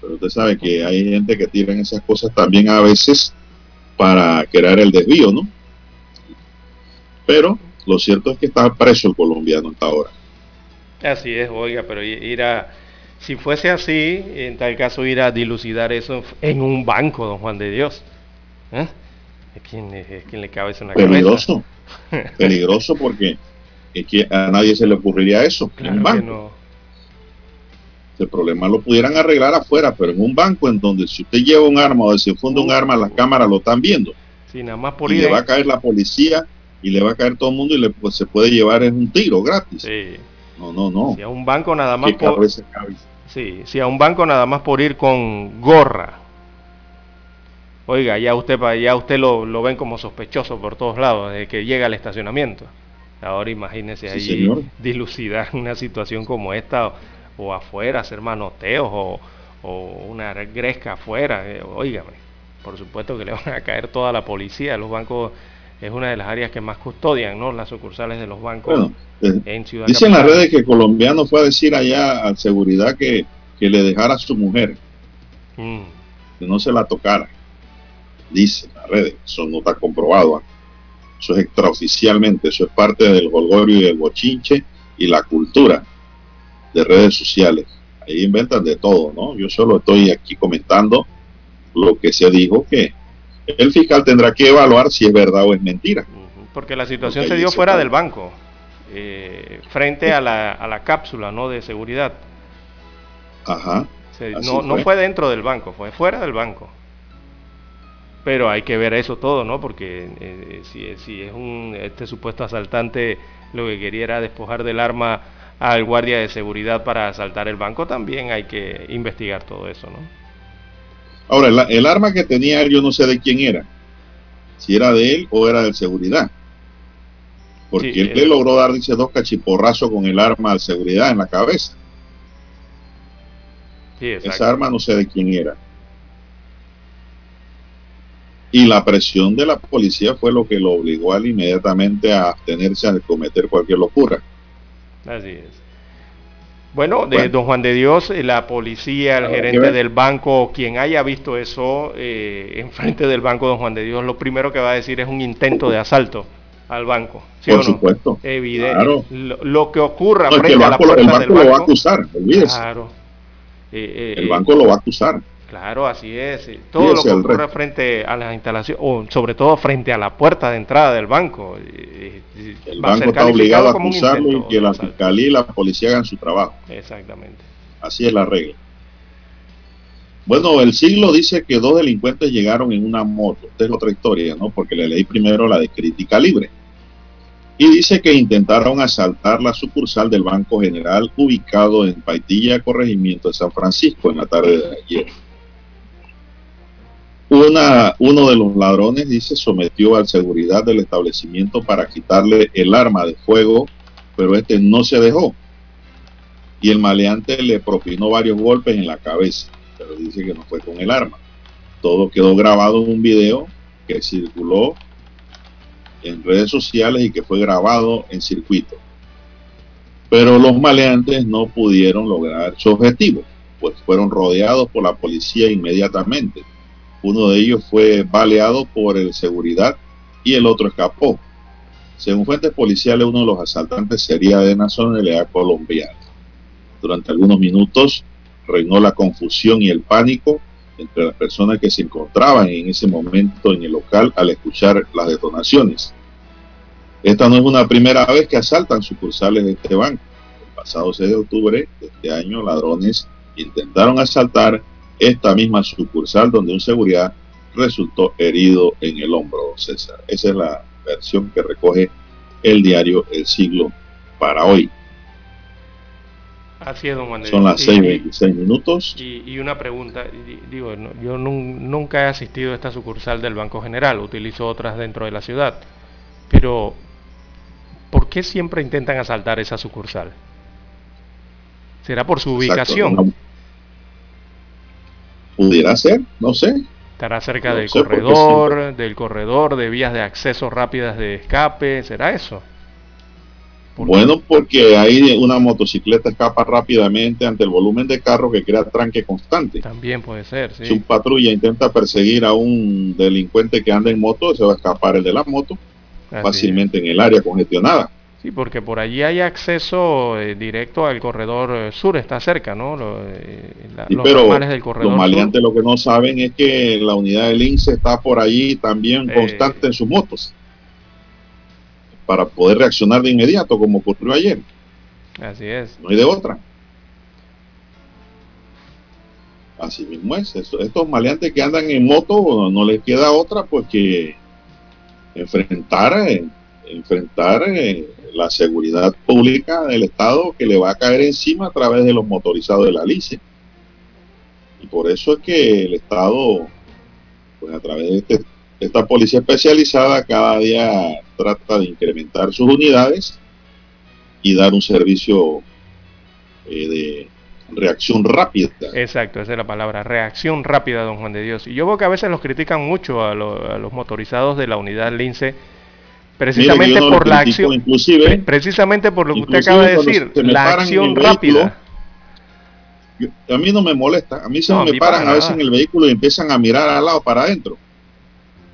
Pero usted sabe que hay gente que tiran esas cosas también a veces para crear el desvío, ¿no? Pero lo cierto es que está preso el colombiano hasta ahora. Así es, oiga, pero ir a, si fuese así, en tal caso ir a dilucidar eso en un banco, don Juan de Dios. ¿Eh? ¿Es quien, le cabe eso en la Peligroso. Peligroso porque es que a nadie se le ocurriría eso en un banco. El problema lo pudieran arreglar afuera, pero en un banco en donde si usted lleva un arma o se funda un arma, las cámaras lo están viendo. Sí, nada más por y le va a caer la policía y le va a caer todo el mundo y le, pues, se puede llevar en un tiro gratis. No, no, no. Si a un banco nada más por... Sí, si a un banco nada más por ir con gorra. Oiga, ya usted ya usted lo, lo ven como sospechoso por todos lados desde que llega al estacionamiento. Ahora imagínese ahí dilucidar una situación como esta o, afuera, hacer manoteos o, o una gresca afuera. Eh, por supuesto que le van a caer toda la policía. Los bancos es una de las áreas que más custodian, ¿no? Las sucursales de los bancos eh, en Ciudad Dicen las redes que el colombiano fue a decir allá a seguridad que, le dejara a su mujer, mm. que no se la tocara. Dicen las redes, eso no está comprobado. ¿ah? Eso es extraoficialmente, eso es parte del golgorio y del bochinche y la cultura de redes sociales. Ahí inventan de todo, ¿no? Yo solo estoy aquí comentando lo que se dijo que el fiscal tendrá que evaluar si es verdad o es mentira. Porque la situación se dio fuera del banco, eh, frente a la, a la cápsula ¿no? de seguridad. Ajá. no, no fue dentro del banco, fue fuera del banco. Pero hay que ver eso todo, ¿no? Porque eh, si, si, es un este supuesto asaltante lo que quería era despojar del arma al guardia de seguridad para asaltar el banco, también hay que investigar todo eso, ¿no? Ahora, el, arma que tenía él, yo no sé de quién era. Si era de él o era de seguridad. Porque él le logró dar, dice, dos cachiporrazos con el arma de seguridad en la cabeza. Esa arma no sé de quién era. Y la presión de la policía fue lo que lo obligó a él inmediatamente a abstenerse a cometer cualquier locura. Así es. Bueno, de don Juan de Dios, eh, la policía, el gerente del banco, quien haya visto eso eh, enfrente del banco, don Juan de Dios, lo primero que va a decir es un intento de asalto al banco. Por supuesto. Evidente. Lo, que ocurra frente a la puerta el banco lo va a acusar, Claro. Eh, el banco lo va a acusar. Claro, así es. Todo lo que ocurre frente a las instalaciones, o sobre todo frente a la puerta de entrada del banco. El banco está obligado a acusarlo y que la fiscalía y la policía hagan su trabajo. Exactamente. Así es la regla. Bueno, el siglo dice que dos delincuentes llegaron en una moto. Esta es otra historia, ¿no? Porque le leí primero la de crítica libre. Y dice que intentaron asaltar la sucursal del Banco General ubicado en Paitilla, Corregimiento de San Francisco, en la tarde de ayer una, uno de los ladrones, dice, sometió al seguridad del establecimiento para quitarle el arma de fuego, pero este no se dejó. Y el maleante le propinó varios golpes en la cabeza, pero dice que no fue con el arma. Todo quedó grabado en un video que circuló en redes sociales y que fue grabado en circuito. Pero los maleantes no pudieron lograr su objetivo, pues fueron rodeados por la policía inmediatamente uno de ellos fue baleado por el seguridad y el otro escapó. Según fuentes policiales, uno de los asaltantes sería de nacionalidad colombiana. Durante algunos minutos reinó la confusión y el pánico entre las personas que se encontraban en ese momento en el local al escuchar las detonaciones. Esta no es una primera vez que asaltan sucursales de este banco. El pasado 6 de octubre de este año, ladrones intentaron asaltar esta misma sucursal donde un seguridad resultó herido en el hombro, César. Esa es la versión que recoge el diario El Siglo para hoy. Así es, don Juan Son las 6.26 minutos. Y, una pregunta, digo, yo nunca he asistido a esta sucursal del Banco General, utilizo otras dentro de la ciudad, pero ¿por qué siempre intentan asaltar esa sucursal? ¿Será por su ubicación? Pudiera ser, no sé. Estará cerca del corredor, del corredor, de vías de acceso rápidas de escape, ¿será eso? Bueno, porque ahí una motocicleta escapa rápidamente ante el volumen de carro que crea tranque constante. También puede ser, Si un patrulla intenta perseguir a un delincuente que anda en moto, se va a escapar el de la moto fácilmente en el área congestionada. Sí, porque por allí hay acceso eh, directo al corredor eh, sur, está cerca, ¿no? Eh, los del corredor los maleantes lo que no saben es que la unidad del INSE está por allí también constante en sus motos para poder reaccionar de inmediato como ocurrió ayer. Así es. No hay de otra. Así mismo es. Estos maleantes que andan en moto no les queda otra porque enfrentar, enfrentar la seguridad pública del Estado que le va a caer encima a través de los motorizados de la LICE. Y por eso es que el Estado, pues a través de este, esta policía especializada, cada día trata de incrementar sus unidades y dar un servicio eh, de reacción rápida. Exacto, esa es la palabra, reacción rápida, don Juan de Dios. Y yo veo que a veces los critican mucho a, los motorizados de la unidad LINCE Precisamente por la acción, inclusive, precisamente por lo que usted acaba de decir, la acción rápida. a mí no me molesta, a mí se me paran a veces en el vehículo y empiezan a mirar al lado para adentro.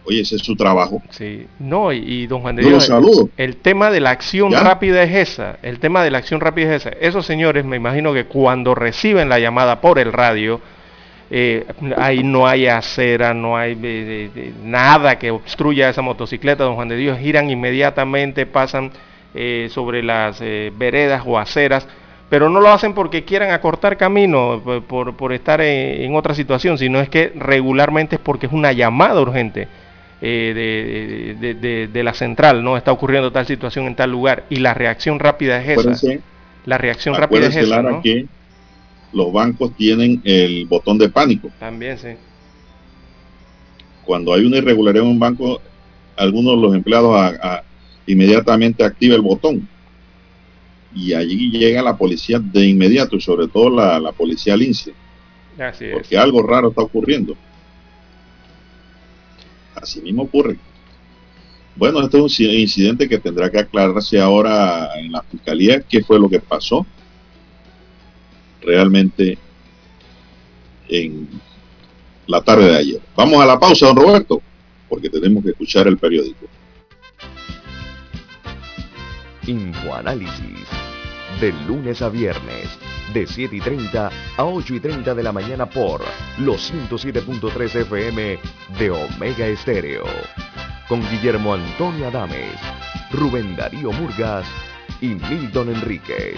Oye, ese es su trabajo. Sí, no, y, don Juan de Dios, el, el, tema de la acción rápida es esa, el tema de la acción rápida es esa. Esos señores, me imagino que cuando reciben la llamada por el radio, eh, ahí no hay acera, no hay nada que obstruya esa motocicleta, don Juan de Dios, giran inmediatamente, pasan eh, sobre las eh, veredas o aceras, pero no lo hacen porque quieran acortar camino, por, estar en, otra situación, sino es que regularmente es porque es una llamada urgente. De, la central, ¿no? Está ocurriendo tal situación en tal lugar y la reacción rápida es esa. la reacción rápida es esa, ¿no? Los bancos tienen el botón de pánico. También, sí. Cuando hay una irregularidad en un banco, algunos de los empleados inmediatamente activa el botón. Y allí llega la policía de inmediato, y sobre todo la, policía lince. Así porque algo raro está ocurriendo. Así mismo ocurre. Bueno, este es un incidente que tendrá que aclararse ahora en la fiscalía qué fue lo que pasó realmente en la tarde de ayer. Vamos a la pausa, don Roberto, porque tenemos que escuchar el periódico. Infoanálisis, de lunes a viernes, de 7 y 30 a 8 y 30 de la mañana por los 107.3 FM de Omega Estéreo. Con Guillermo Antonio Adames, Rubén Darío Murgas y Milton Enríquez.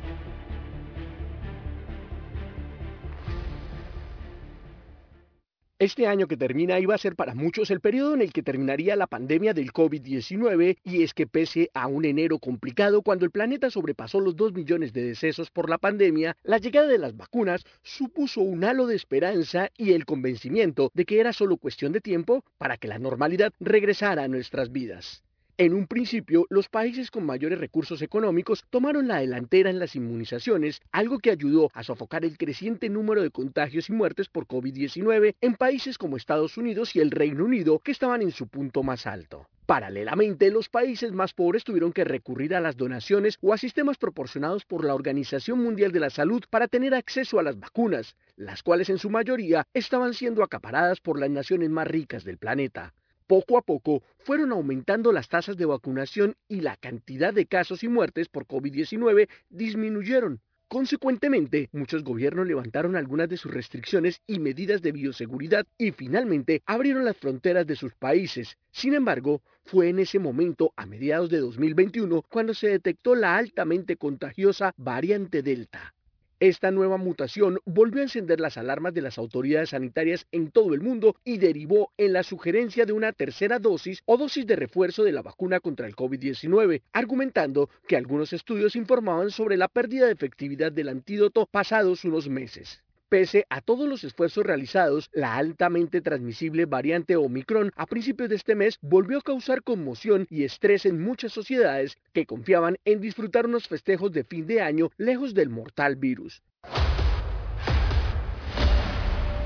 Este año que termina iba a ser para muchos el periodo en el que terminaría la pandemia del COVID-19 y es que pese a un enero complicado cuando el planeta sobrepasó los 2 millones de decesos por la pandemia, la llegada de las vacunas supuso un halo de esperanza y el convencimiento de que era solo cuestión de tiempo para que la normalidad regresara a nuestras vidas. En un principio, los países con mayores recursos económicos tomaron la delantera en las inmunizaciones, algo que ayudó a sofocar el creciente número de contagios y muertes por COVID-19 en países como Estados Unidos y el Reino Unido, que estaban en su punto más alto. Paralelamente, los países más pobres tuvieron que recurrir a las donaciones o a sistemas proporcionados por la Organización Mundial de la Salud para tener acceso a las vacunas, las cuales en su mayoría estaban siendo acaparadas por las naciones más ricas del planeta. Poco a poco fueron aumentando las tasas de vacunación y la cantidad de casos y muertes por COVID-19 disminuyeron. Consecuentemente, muchos gobiernos levantaron algunas de sus restricciones y medidas de bioseguridad y finalmente abrieron las fronteras de sus países. Sin embargo, fue en ese momento, a mediados de 2021, cuando se detectó la altamente contagiosa variante Delta. Esta nueva mutación volvió a encender las alarmas de las autoridades sanitarias en todo el mundo y derivó en la sugerencia de una tercera dosis o dosis de refuerzo de la vacuna contra el COVID-19, argumentando que algunos estudios informaban sobre la pérdida de efectividad del antídoto pasados unos meses. Pese a todos los esfuerzos realizados, la altamente transmisible variante Omicron a principios de este mes volvió a causar conmoción y estrés en muchas sociedades que confiaban en disfrutar unos festejos de fin de año lejos del mortal virus.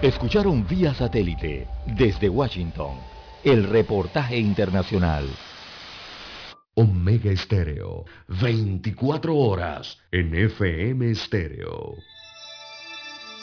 Escucharon vía satélite desde Washington el reportaje internacional. Omega Estéreo, 24 horas en FM Estéreo.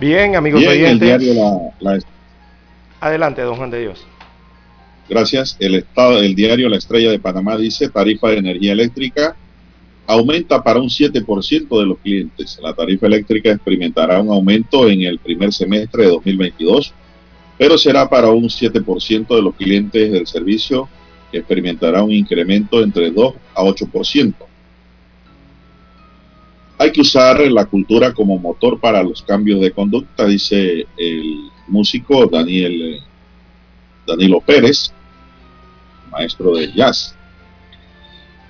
Bien, amigos oyentes. Adelante, don Juan de Dios. Gracias. El estado del diario La Estrella de Panamá dice tarifa de energía eléctrica aumenta para un 7% de los clientes. La tarifa eléctrica experimentará un aumento en el primer semestre de 2022, pero será para un 7% de los clientes del servicio que experimentará un incremento entre 2 a 8%. Hay que usar la cultura como motor para los cambios de conducta, dice el músico Daniel eh, Danilo Pérez, maestro de jazz.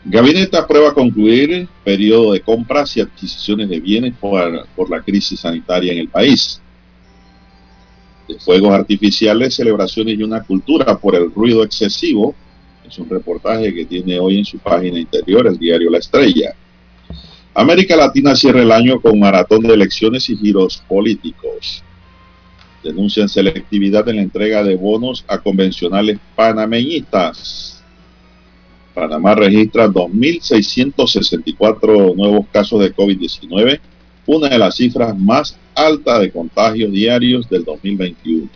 Gabinete aprueba concluir periodo de compras y adquisiciones de bienes por, por la crisis sanitaria en el país. De fuegos artificiales, celebraciones y una cultura por el ruido excesivo. Es un reportaje que tiene hoy en su página interior el diario La Estrella. América Latina cierra el año con maratón de elecciones y giros políticos. Denuncian selectividad en la entrega de bonos a convencionales panameñistas. Panamá registra 2.664 nuevos casos de COVID-19, una de las cifras más altas de contagios diarios del 2021.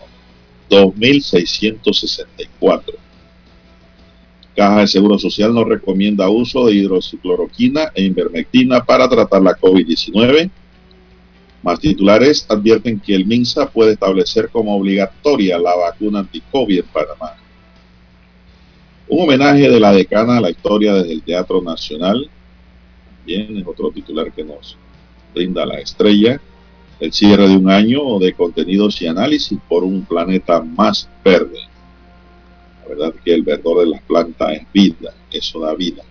2.664. Caja de Seguro Social no recomienda uso de hidroxicloroquina e invermectina para tratar la COVID-19. Más titulares advierten que el MINSA puede establecer como obligatoria la vacuna anti-COVID en Panamá. Un homenaje de la decana a la historia desde el Teatro Nacional. Bien, es otro titular que nos brinda la estrella. El cierre de un año de contenidos y análisis por un planeta más verde. La verdad que el verdor de las plantas es vida, eso da vida.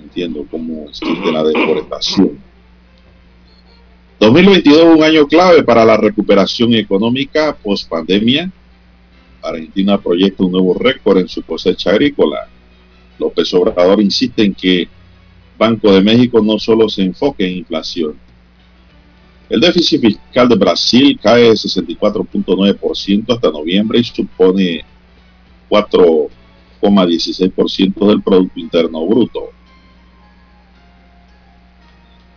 Entiendo cómo existe la deforestación. 2022 un año clave para la recuperación económica post pandemia. Argentina proyecta un nuevo récord en su cosecha agrícola. López Obrador insiste en que Banco de México no solo se enfoque en inflación. El déficit fiscal de Brasil cae 64.9% hasta noviembre y supone 4,16% del Producto Interno Bruto.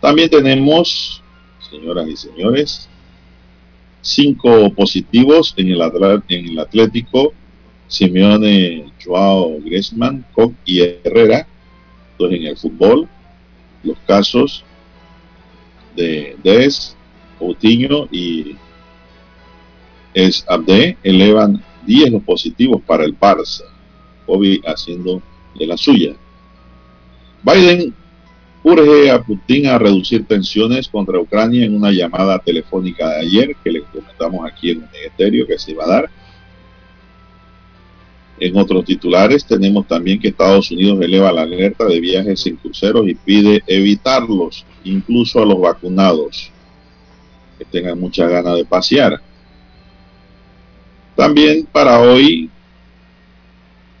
También tenemos, señoras y señores, cinco positivos en el, en el Atlético, Simeone, Joao Griezmann, Koch y Herrera. Entonces en el fútbol, los casos de Des, Coutinho y es Abde elevan 10 los positivos para el Barça. COVID haciendo de la suya. Biden urge a Putin a reducir tensiones contra Ucrania en una llamada telefónica de ayer que le comentamos aquí en el ministerio que se iba a dar. En otros titulares tenemos también que Estados Unidos eleva la alerta de viajes en cruceros y pide evitarlos, incluso a los vacunados que tengan mucha ganas de pasear. También para hoy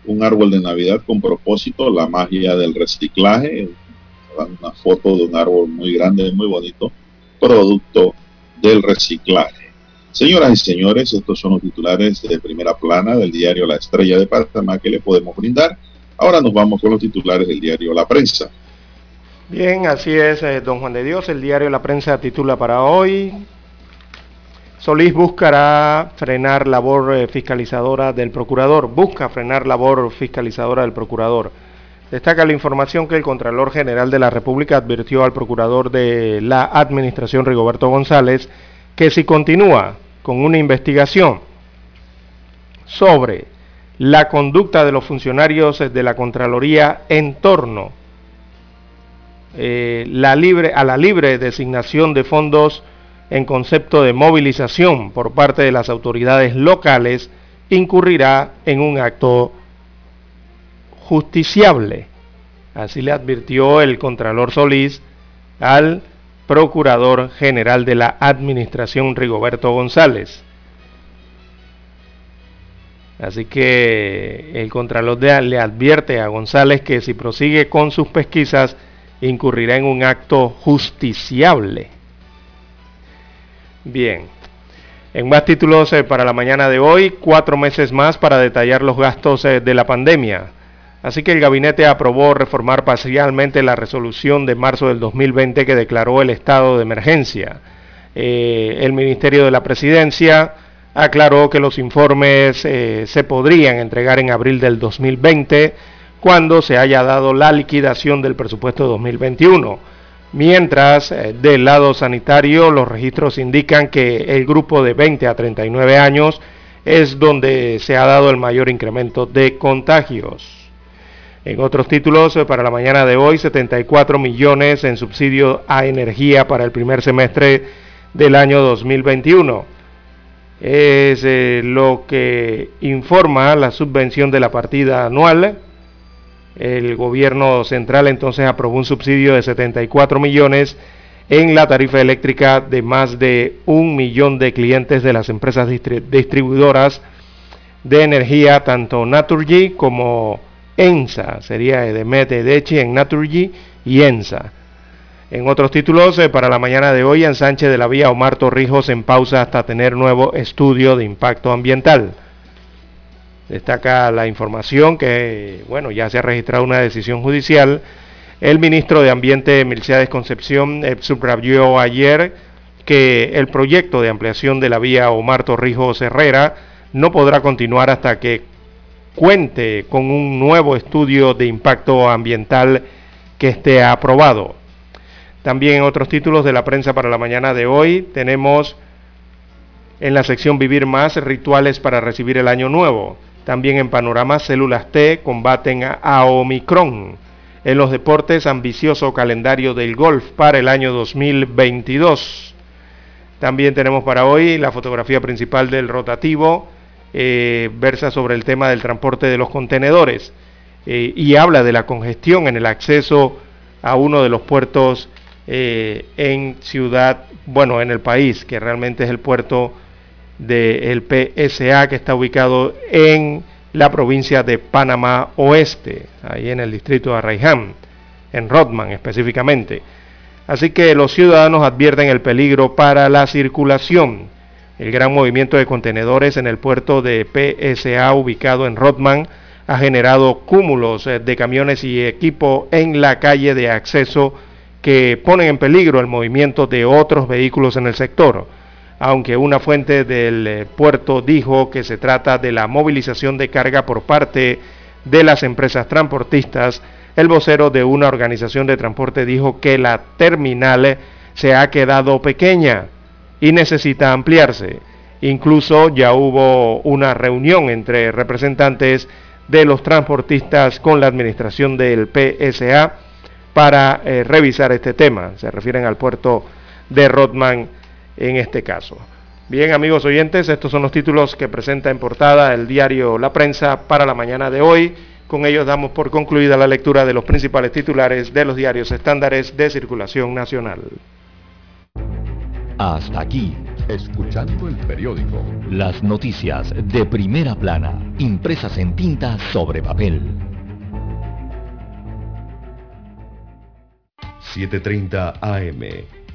un árbol de Navidad con propósito, la magia del reciclaje, una foto de un árbol muy grande, muy bonito, producto del reciclaje. Señoras y señores, estos son los titulares de primera plana del diario La Estrella de Panamá que le podemos brindar. Ahora nos vamos con los titulares del diario La Prensa. Bien, así es, eh, don Juan de Dios. El diario La Prensa titula para hoy. Solís buscará frenar labor eh, fiscalizadora del procurador. Busca frenar labor fiscalizadora del procurador. Destaca la información que el Contralor General de la República advirtió al procurador de la Administración Rigoberto González que si continúa con una investigación sobre la conducta de los funcionarios de la Contraloría en torno eh, a la libre designación de fondos en concepto de movilización por parte de las autoridades locales, incurrirá en un acto justiciable. Así le advirtió el Contralor Solís al Procurador General de la Administración Rigoberto González. Así que el Contralor le advierte a González que si prosigue con sus pesquisas incurrirá en un acto justiciable. Bien. En más títulos eh, para la mañana de hoy, cuatro meses más para detallar los gastos eh, de la pandemia. Así que el gabinete aprobó reformar parcialmente la resolución de marzo del 2020 que declaró el estado de emergencia. Eh, el Ministerio de la Presidencia aclaró que los informes se podrían entregar en abril del 2020 cuando se haya dado la liquidación del presupuesto 2021. Mientras, eh, del lado sanitario, los registros indican que el grupo de 20 a 39 años es donde se ha dado el mayor incremento de contagios. En otros títulos, eh, para la mañana de hoy, 74 millones en subsidio a energía para el primer semestre del año 2021. Es eh, lo que informa la subvención de la partida anual el gobierno central entonces aprobó un subsidio de 74 millones en la tarifa eléctrica de más de un millón de clientes de las empresas distribuidoras de energía, tanto Naturgy como ENSA, sería Edemet, Edechi en Naturgy y ENSA. En otros títulos, eh, para la mañana de hoy, en Sánchez de la Vía, Omar Torrijos en pausa hasta tener nuevo estudio de impacto ambiental. Destaca la información que, bueno, ya se ha registrado una decisión judicial. El ministro de Ambiente, Mercedes Concepción, eh, subrayó ayer que el proyecto de ampliación de la vía Omar Torrijos Herrera no podrá continuar hasta que cuente con un nuevo estudio de impacto ambiental que esté aprobado. También en otros títulos de la prensa para la mañana de hoy tenemos en la sección Vivir más rituales para recibir el año nuevo. También en panorama, células T combaten a, Omicron. En los deportes, ambicioso calendario del golf para el año 2022. También tenemos para hoy la fotografía principal del rotativo, eh, versa sobre el tema del transporte de los contenedores eh, y habla de la congestión en el acceso a uno de los puertos eh, en ciudad, bueno, en el país, que realmente es el puerto del PSA que está ubicado en la provincia de Panamá Oeste, ahí en el distrito de Arraiján, en Rodman específicamente. Así que los ciudadanos advierten el peligro para la circulación. El gran movimiento de contenedores en el puerto de PSA ubicado en Rodman ha generado cúmulos eh, de camiones y equipo en la calle de acceso que ponen en peligro el movimiento de otros vehículos en el sector aunque una fuente del eh, puerto dijo que se trata de la movilización de carga por parte de las empresas transportistas, el vocero de una organización de transporte dijo que la terminal se ha quedado pequeña y necesita ampliarse. Incluso ya hubo una reunión entre representantes de los transportistas con la administración del PSA para eh, revisar este tema. Se refieren al puerto de Rodman en este caso. Bien, amigos oyentes, estos son los títulos que presenta en portada el diario La Prensa para la mañana de hoy. Con ellos damos por concluida la lectura de los principales titulares de los diarios estándares de circulación nacional. Hasta aquí, escuchando el periódico. Las noticias de primera plana, impresas en tinta sobre papel. 7.30 AM.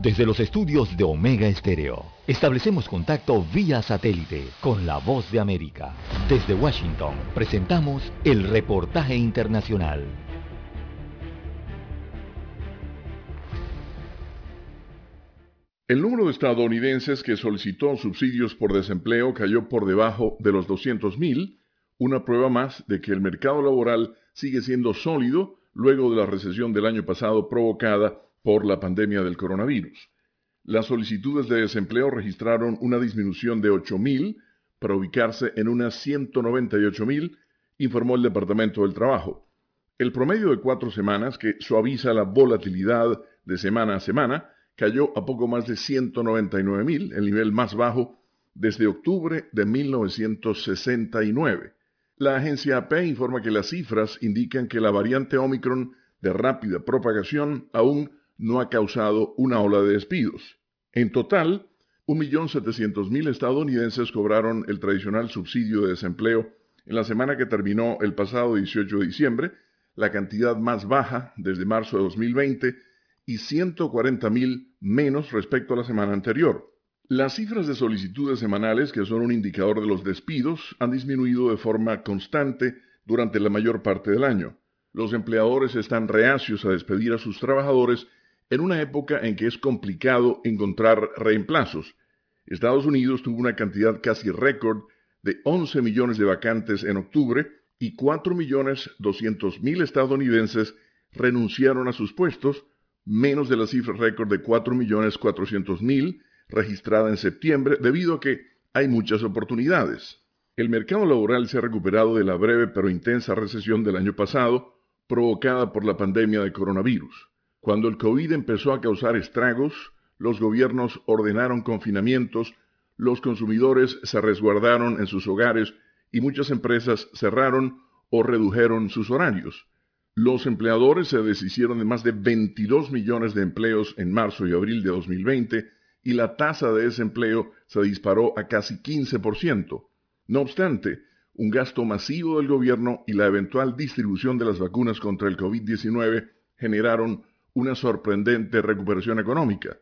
Desde los estudios de Omega Estéreo, establecemos contacto vía satélite con la voz de América. Desde Washington, presentamos el reportaje internacional. El número de estadounidenses que solicitó subsidios por desempleo cayó por debajo de los 200.000, una prueba más de que el mercado laboral sigue siendo sólido luego de la recesión del año pasado provocada por la pandemia del coronavirus. Las solicitudes de desempleo registraron una disminución de 8.000 para ubicarse en unas 198.000, informó el Departamento del Trabajo. El promedio de cuatro semanas, que suaviza la volatilidad de semana a semana, cayó a poco más de 199.000, el nivel más bajo desde octubre de 1969. La agencia AP informa que las cifras indican que la variante Omicron de rápida propagación aún no ha causado una ola de despidos. En total, 1.700.000 estadounidenses cobraron el tradicional subsidio de desempleo en la semana que terminó el pasado 18 de diciembre, la cantidad más baja desde marzo de 2020 y 140.000 menos respecto a la semana anterior. Las cifras de solicitudes semanales, que son un indicador de los despidos, han disminuido de forma constante durante la mayor parte del año. Los empleadores están reacios a despedir a sus trabajadores en una época en que es complicado encontrar reemplazos. Estados Unidos tuvo una cantidad casi récord de 11 millones de vacantes en octubre y 4 millones 200 mil estadounidenses renunciaron a sus puestos, menos de la cifra récord de 4 millones 400 mil registrada en septiembre, debido a que hay muchas oportunidades. El mercado laboral se ha recuperado de la breve pero intensa recesión del año pasado, provocada por la pandemia de coronavirus. Cuando el COVID empezó a causar estragos, los gobiernos ordenaron confinamientos, los consumidores se resguardaron en sus hogares y muchas empresas cerraron o redujeron sus horarios. Los empleadores se deshicieron de más de 22 millones de empleos en marzo y abril de 2020 y la tasa de desempleo se disparó a casi 15%. No obstante, un gasto masivo del gobierno y la eventual distribución de las vacunas contra el COVID-19 generaron una sorprendente recuperación económica.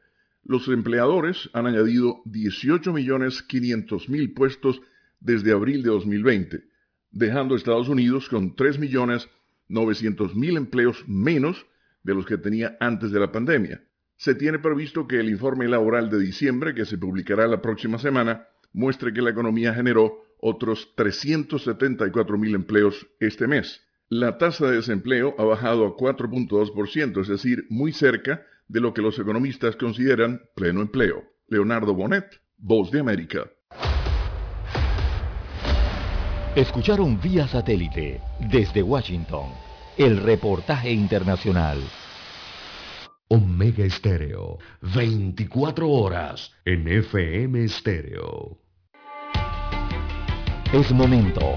Los empleadores han añadido 18.500.000 puestos desde abril de 2020, dejando a Estados Unidos con 3.900.000 empleos menos de los que tenía antes de la pandemia. Se tiene previsto que el informe laboral de diciembre, que se publicará la próxima semana, muestre que la economía generó otros 374.000 empleos este mes. La tasa de desempleo ha bajado a 4.2%, es decir, muy cerca de lo que los economistas consideran pleno empleo. Leonardo Bonet, Voz de América. Escucharon vía satélite desde Washington el reportaje internacional. Omega Estéreo, 24 horas en FM Estéreo. Es momento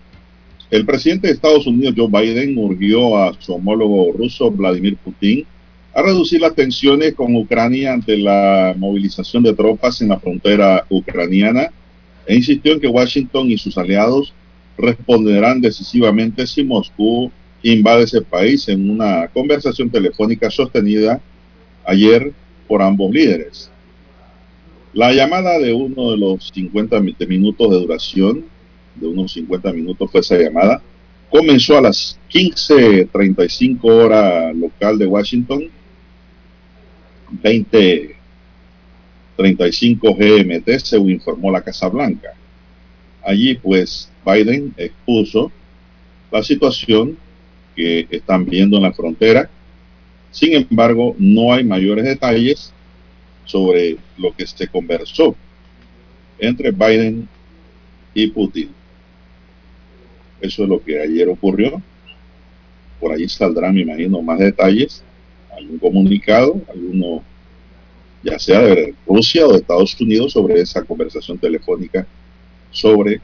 el presidente de Estados Unidos, Joe Biden, urgió a su homólogo ruso, Vladimir Putin, a reducir las tensiones con Ucrania ante la movilización de tropas en la frontera ucraniana e insistió en que Washington y sus aliados responderán decisivamente si Moscú invade ese país en una conversación telefónica sostenida ayer por ambos líderes. La llamada de uno de los 50 minutos de duración de unos 50 minutos fue esa llamada. Comenzó a las 15.35 hora local de Washington, 20.35 GMT, según informó la Casa Blanca. Allí pues Biden expuso la situación que están viendo en la frontera. Sin embargo, no hay mayores detalles sobre lo que se conversó entre Biden y Putin. Eso es lo que ayer ocurrió. Por ahí saldrán, me imagino, más detalles, algún comunicado, alguno, ya sea de Rusia o de Estados Unidos, sobre esa conversación telefónica sobre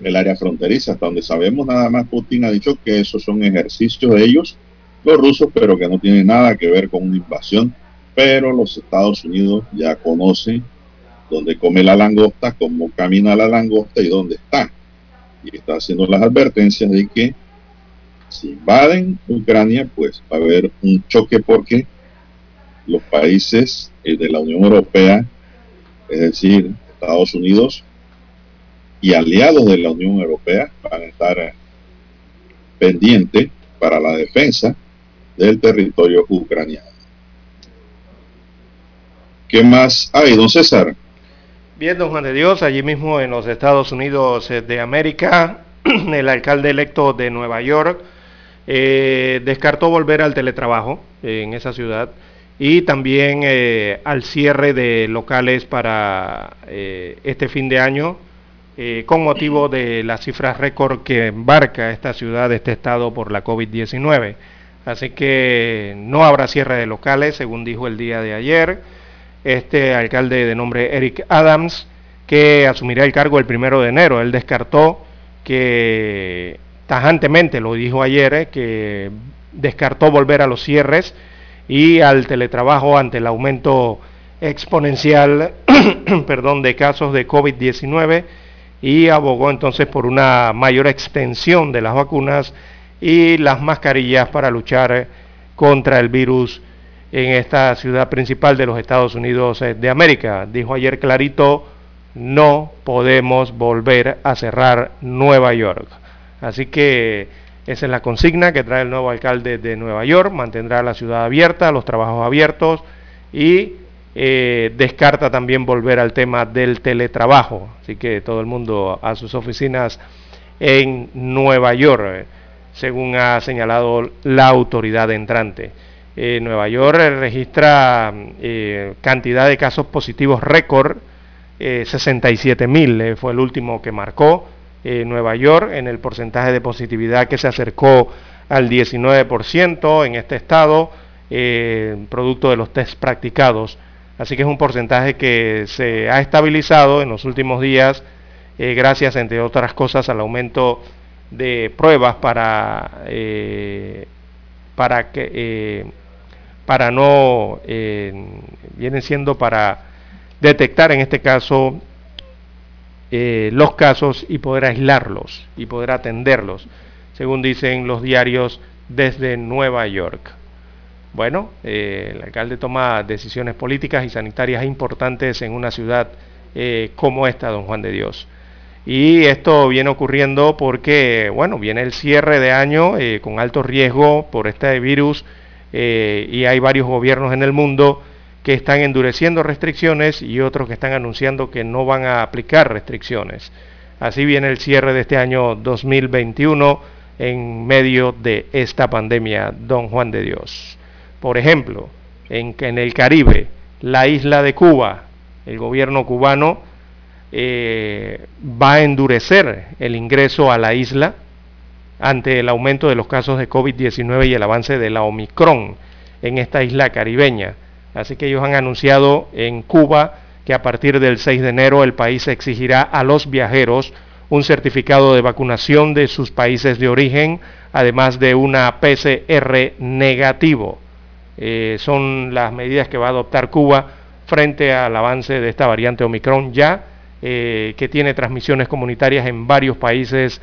el área fronteriza. Hasta donde sabemos, nada más Putin ha dicho que esos son ejercicios de ellos, los rusos, pero que no tienen nada que ver con una invasión. Pero los Estados Unidos ya conocen dónde come la langosta, cómo camina la langosta y dónde está y está haciendo las advertencias de que si invaden Ucrania, pues va a haber un choque porque los países eh, de la Unión Europea, es decir, Estados Unidos y aliados de la Unión Europea van a estar eh, pendientes para la defensa del territorio ucraniano. ¿Qué más hay, don César? Bien, don Juan de Dios, allí mismo en los Estados Unidos eh, de América, el alcalde electo de Nueva York eh, descartó volver al teletrabajo en esa ciudad y también eh, al cierre de locales para este fin de año con motivo de las cifras récord que embarca esta ciudad, este estado por la COVID-19. Así que no habrá cierre de locales, según dijo el día de ayer este alcalde de nombre Eric Adams, que asumirá el cargo el primero de enero. Él descartó que tajantemente, lo dijo ayer, eh, que descartó volver a los cierres y al teletrabajo ante el aumento exponencial perdón, de casos de COVID-19 y abogó entonces por una mayor extensión de las vacunas y las mascarillas para luchar contra el virus en esta ciudad principal de los Estados Unidos eh, de América. Dijo ayer clarito, no podemos volver a cerrar Nueva York. Así que esa es la consigna que trae el nuevo alcalde de Nueva York, mantendrá la ciudad abierta, los trabajos abiertos y eh, descarta también volver al tema del teletrabajo. Así que todo el mundo a sus oficinas en Nueva York, eh, según ha señalado la autoridad entrante. Eh, Nueva York registra eh, cantidad de casos positivos récord, 67 eh, mil fue el último que marcó Nueva York en el porcentaje de positividad que se acercó al 19% en este estado, producto de los test practicados. Así que es un porcentaje que se ha estabilizado en los últimos días, gracias, entre otras cosas, al aumento de pruebas para, para que para no, eh, vienen siendo para detectar en este caso eh, los casos y poder aislarlos y poder atenderlos, según dicen los diarios desde Nueva York. Bueno, eh, el alcalde toma decisiones políticas y sanitarias importantes en una ciudad como esta, don Juan de Dios. Y esto viene ocurriendo porque, bueno, viene el cierre de año con alto riesgo por este virus eh, y hay varios gobiernos en el mundo que están endureciendo restricciones y otros que están anunciando que no van a aplicar restricciones. Así viene el cierre de este año 2021 en medio de esta pandemia, don Juan de Dios. Por ejemplo, en, el Caribe, la isla de Cuba, el gobierno cubano eh, va a endurecer el ingreso a la isla ante el aumento de los casos de COVID-19 y el avance de la Omicron en esta isla caribeña. Así que ellos han anunciado en Cuba que a partir del 6 de enero el país exigirá a los viajeros un certificado de vacunación de sus países de origen, además de una PCR negativo. Eh, son las medidas que va a adoptar Cuba frente al avance de esta variante Omicron ya, eh, que tiene transmisiones comunitarias en varios países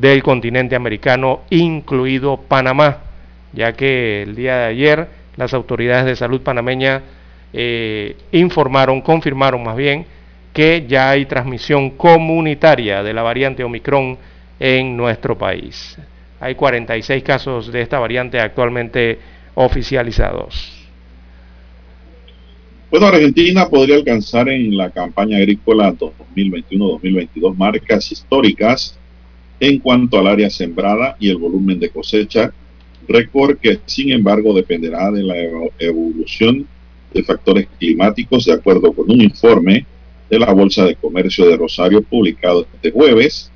del continente americano, incluido Panamá, ya que el día de ayer las autoridades de salud panameña eh, informaron, confirmaron más bien, que ya hay transmisión comunitaria de la variante Omicron en nuestro país. Hay 46 casos de esta variante actualmente oficializados. Bueno, Argentina podría alcanzar en la campaña agrícola 2021-2022 marcas históricas en cuanto al área sembrada y el volumen de cosecha, récord que sin embargo dependerá de la evolución de factores climáticos de acuerdo con un informe de la Bolsa de Comercio de Rosario publicado este jueves.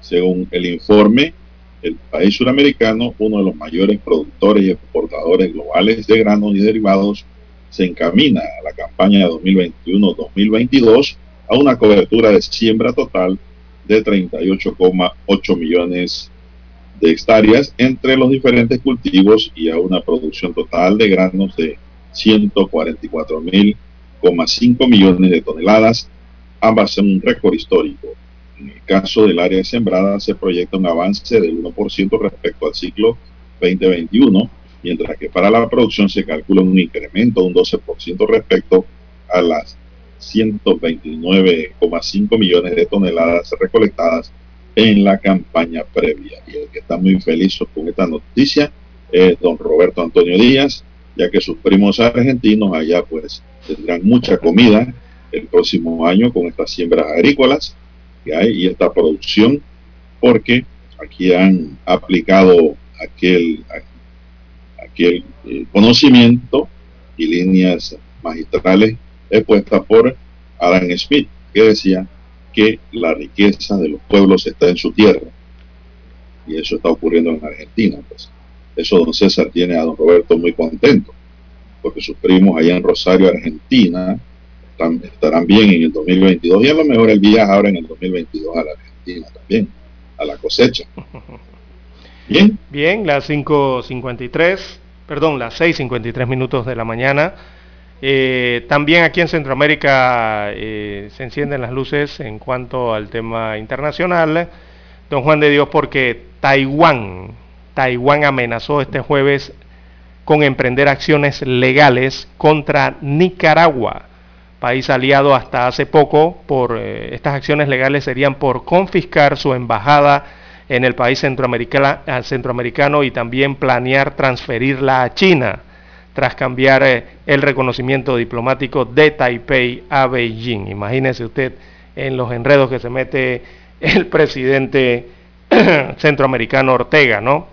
Según el informe, el país suramericano, uno de los mayores productores y exportadores globales de granos y derivados, se encamina a la campaña 2021-2022 a una cobertura de siembra total de 38,8 millones de hectáreas entre los diferentes cultivos y a una producción total de granos de 144 mil 5 millones de toneladas, ambas en un récord histórico. En el caso del área sembrada se proyecta un avance del 1% respecto al ciclo 2021, mientras que para la producción se calcula un incremento de un 12% respecto a las 129,5 millones de toneladas recolectadas en la campaña previa. Y el que está muy feliz con esta noticia es don Roberto Antonio Díaz, ya que sus primos argentinos allá pues tendrán mucha comida el próximo año con estas siembras agrícolas que hay y esta producción, porque aquí han aplicado aquel, aquel eh, conocimiento y líneas magistrales expuestas por Adam Smith, que decía que la riqueza de los pueblos está en su tierra. Y eso está ocurriendo en Argentina. Pues. Eso don César tiene a don Roberto muy contento porque sus primos allá en Rosario, Argentina, estarán bien en el 2022 y a lo mejor el viaja ahora en el 2022 a la Argentina también, a la cosecha. Bien. Bien, las 5.53, perdón, las 6.53 minutos de la mañana. Eh, también aquí en Centroamérica eh, se encienden las luces en cuanto al tema internacional. Don Juan de Dios, porque Taiwán, Taiwán amenazó este jueves con emprender acciones legales contra Nicaragua, país aliado hasta hace poco. Por eh, estas acciones legales serían por confiscar su embajada en el país centroamericano, centroamericano y también planear transferirla a China tras cambiar eh, el reconocimiento diplomático de Taipei a Beijing. Imagínese usted en los enredos que se mete el presidente centroamericano Ortega, ¿no?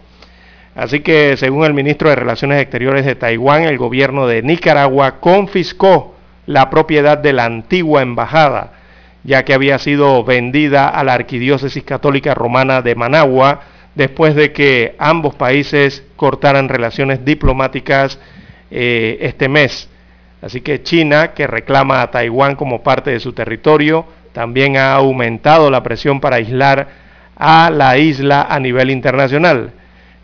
Así que, según el ministro de Relaciones Exteriores de Taiwán, el gobierno de Nicaragua confiscó la propiedad de la antigua embajada, ya que había sido vendida a la Arquidiócesis Católica Romana de Managua después de que ambos países cortaran relaciones diplomáticas eh, este mes. Así que China, que reclama a Taiwán como parte de su territorio, también ha aumentado la presión para aislar a la isla a nivel internacional.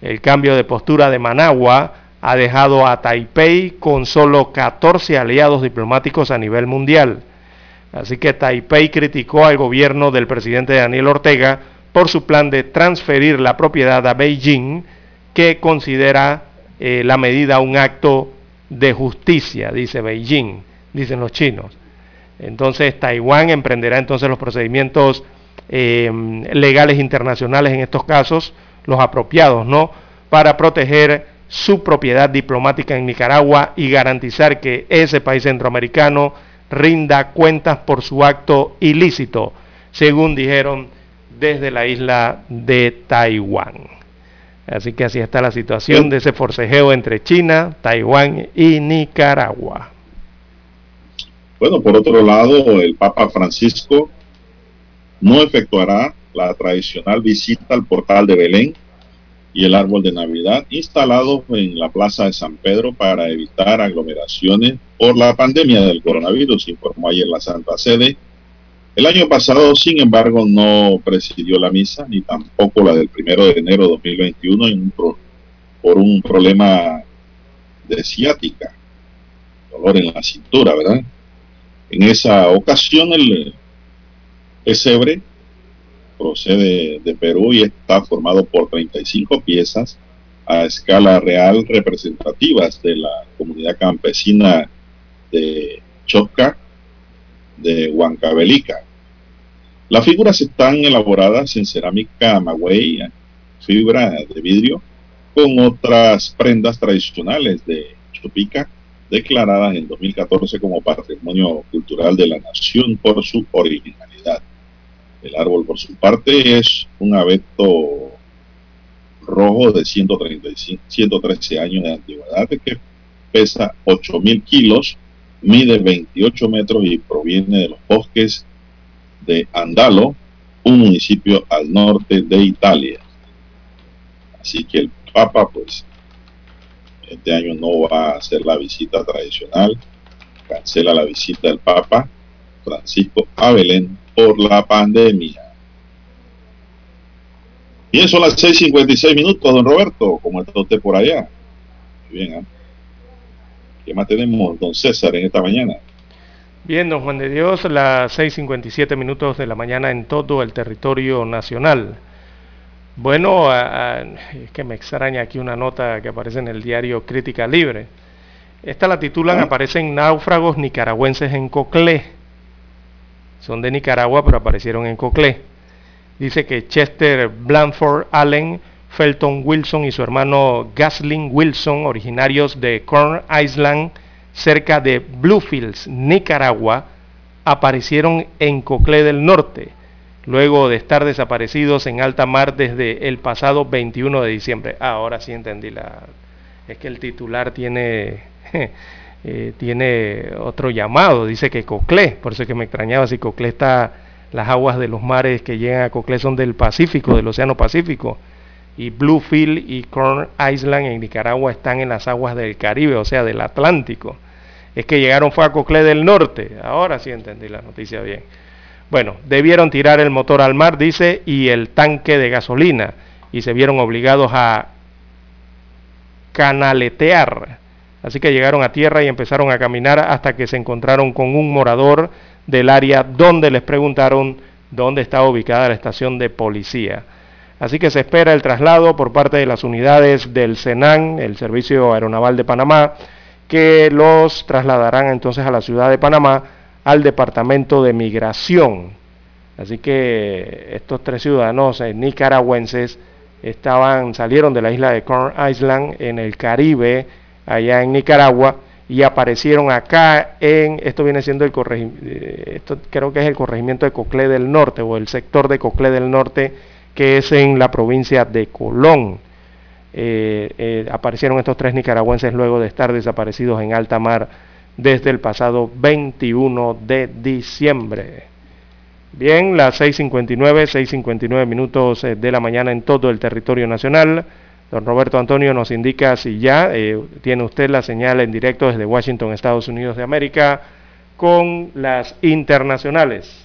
El cambio de postura de Managua ha dejado a Taipei con solo 14 aliados diplomáticos a nivel mundial. Así que Taipei criticó al gobierno del presidente Daniel Ortega por su plan de transferir la propiedad a Beijing, que considera eh, la medida un acto de justicia, dice Beijing, dicen los chinos. Entonces Taiwán emprenderá entonces los procedimientos eh, legales internacionales en estos casos los apropiados, ¿no? Para proteger su propiedad diplomática en Nicaragua y garantizar que ese país centroamericano rinda cuentas por su acto ilícito, según dijeron desde la isla de Taiwán. Así que así está la situación de ese forcejeo entre China, Taiwán y Nicaragua. Bueno, por otro lado, el Papa Francisco no efectuará la tradicional visita al portal de Belén y el árbol de Navidad instalado en la Plaza de San Pedro para evitar aglomeraciones por la pandemia del coronavirus, informó ayer la Santa Sede. El año pasado, sin embargo, no presidió la misa ni tampoco la del primero de enero de 2021 en por un problema de ciática, dolor en la cintura, ¿verdad? En esa ocasión el pesebre procede de Perú y está formado por 35 piezas a escala real representativas de la comunidad campesina de Chocca de Huancavelica. Las figuras están elaboradas en cerámica magüey, fibra de vidrio, con otras prendas tradicionales de Chupica, declaradas en 2014 como Patrimonio Cultural de la Nación por su originalidad. El árbol, por su parte, es un abeto rojo de 135, 113 años de antigüedad que pesa 8.000 kilos, mide 28 metros y proviene de los bosques de Andalo, un municipio al norte de Italia. Así que el Papa, pues, este año no va a hacer la visita tradicional, cancela la visita del Papa Francisco a Belén por la pandemia. Bien, son las 6.56 minutos, don Roberto. ¿Cómo está usted por allá? Bien, ¿eh? ¿Qué más tenemos, don César, en esta mañana? Bien, don Juan de Dios, las 6.57 minutos de la mañana en todo el territorio nacional. Bueno, es que me extraña aquí una nota que aparece en el diario Crítica Libre. Esta la titulan, aparecen náufragos nicaragüenses en Coclé son de Nicaragua, pero aparecieron en Coclé. Dice que Chester Blanford Allen, Felton Wilson y su hermano Gaslin Wilson, originarios de Corn Island, cerca de Bluefields, Nicaragua, aparecieron en Coclé del Norte, luego de estar desaparecidos en alta mar desde el pasado 21 de diciembre. Ah, ahora sí entendí la... Es que el titular tiene Eh, tiene otro llamado, dice que Coclé, por eso que me extrañaba si Coclé está, las aguas de los mares que llegan a Coclé son del Pacífico, del Océano Pacífico, y Bluefield y Corn Island en Nicaragua están en las aguas del Caribe, o sea, del Atlántico. Es que llegaron fue a Coclé del Norte, ahora sí entendí la noticia bien. Bueno, debieron tirar el motor al mar, dice, y el tanque de gasolina, y se vieron obligados a canaletear Así que llegaron a tierra y empezaron a caminar hasta que se encontraron con un morador del área donde les preguntaron dónde estaba ubicada la estación de policía. Así que se espera el traslado por parte de las unidades del SENAN, el Servicio Aeronaval de Panamá, que los trasladarán entonces a la ciudad de Panamá, al Departamento de Migración. Así que estos tres ciudadanos eh, nicaragüenses estaban, salieron de la isla de Corn Island en el Caribe, allá en Nicaragua y aparecieron acá en, esto viene siendo el corregimiento, eh, esto creo que es el corregimiento de Coclé del Norte o el sector de Coclé del Norte que es en la provincia de Colón. Eh, eh, aparecieron estos tres nicaragüenses luego de estar desaparecidos en alta mar desde el pasado 21 de diciembre. Bien, las 6.59, 6.59 minutos de la mañana en todo el territorio nacional. Don Roberto Antonio nos indica si ya eh, tiene usted la señal en directo desde Washington, Estados Unidos de América, con las internacionales.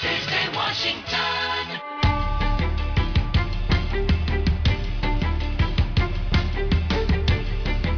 Desde Washington.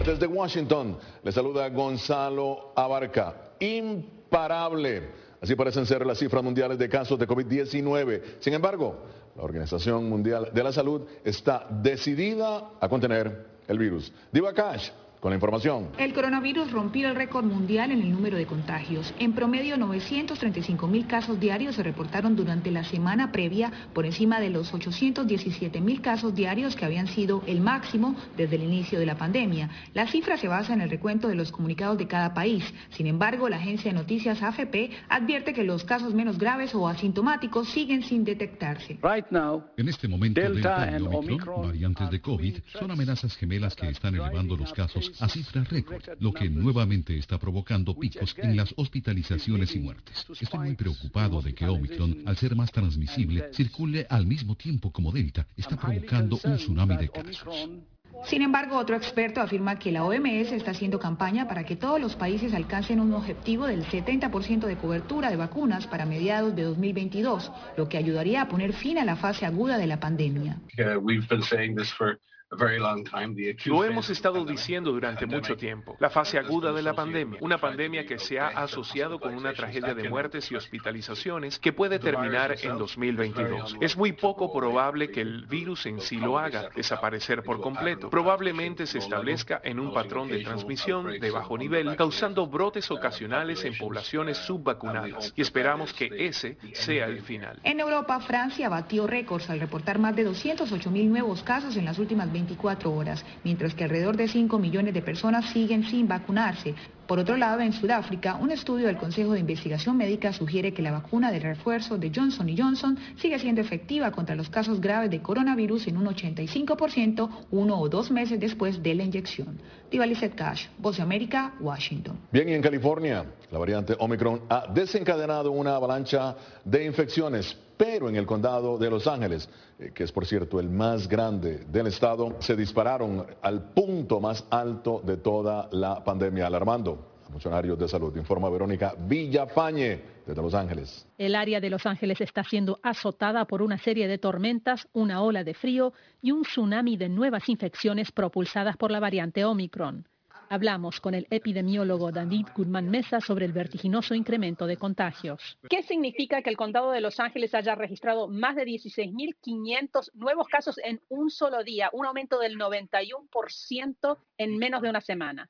Desde Washington, le saluda Gonzalo Abarca. Imparable Así parecen ser las cifras mundiales de casos de COVID-19. Sin embargo, la Organización Mundial de la Salud está decidida a contener el virus. Diva Cash con la información. El coronavirus rompió el récord mundial en el número de contagios. En promedio, 935 mil casos diarios se reportaron durante la semana previa, por encima de los 817 mil casos diarios que habían sido el máximo desde el inicio de la pandemia. La cifra se basa en el recuento de los comunicados de cada país. Sin embargo, la agencia de noticias AFP advierte que los casos menos graves o asintomáticos siguen sin detectarse. En este momento, Delta y Omicron, variantes de COVID, son amenazas gemelas que están elevando los casos a cifras récord, lo que nuevamente está provocando picos en las hospitalizaciones y muertes. Estoy muy preocupado de que Omicron, al ser más transmisible, circule al mismo tiempo como Delta, está provocando un tsunami de casos. Sin embargo, otro experto afirma que la OMS está haciendo campaña para que todos los países alcancen un objetivo del 70% de cobertura de vacunas para mediados de 2022, lo que ayudaría a poner fin a la fase aguda de la pandemia. Lo hemos estado diciendo durante mucho tiempo. La fase aguda de la pandemia, una pandemia que se ha asociado con una tragedia de muertes y hospitalizaciones que puede terminar en 2022. Es muy poco probable que el virus en sí lo haga desaparecer por completo. Probablemente se establezca en un patrón de transmisión de bajo nivel, causando brotes ocasionales en poblaciones subvacunadas. Y esperamos que ese sea el final. En Europa, Francia batió récords al reportar más de 208 mil nuevos casos en las últimas 24 horas, mientras que alrededor de 5 millones de personas siguen sin vacunarse. Por otro lado, en Sudáfrica, un estudio del Consejo de Investigación Médica sugiere que la vacuna de refuerzo de Johnson Johnson sigue siendo efectiva contra los casos graves de coronavirus en un 85% uno o dos meses después de la inyección. Lizeth Cash, Voz de América, Washington. Bien, y en California, la variante Omicron ha desencadenado una avalancha de infecciones, pero en el condado de Los Ángeles, eh, que es por cierto el más grande del estado, se dispararon al punto más alto de toda la pandemia, alarmando funcionarios de salud. Informa Verónica Villafañe desde Los Ángeles. El área de Los Ángeles está siendo azotada por una serie de tormentas, una ola de frío y un tsunami de nuevas infecciones propulsadas por la variante Omicron. Hablamos con el epidemiólogo David Goodman Mesa sobre el vertiginoso incremento de contagios. ¿Qué significa que el condado de Los Ángeles haya registrado más de 16.500 nuevos casos en un solo día, un aumento del 91% en menos de una semana?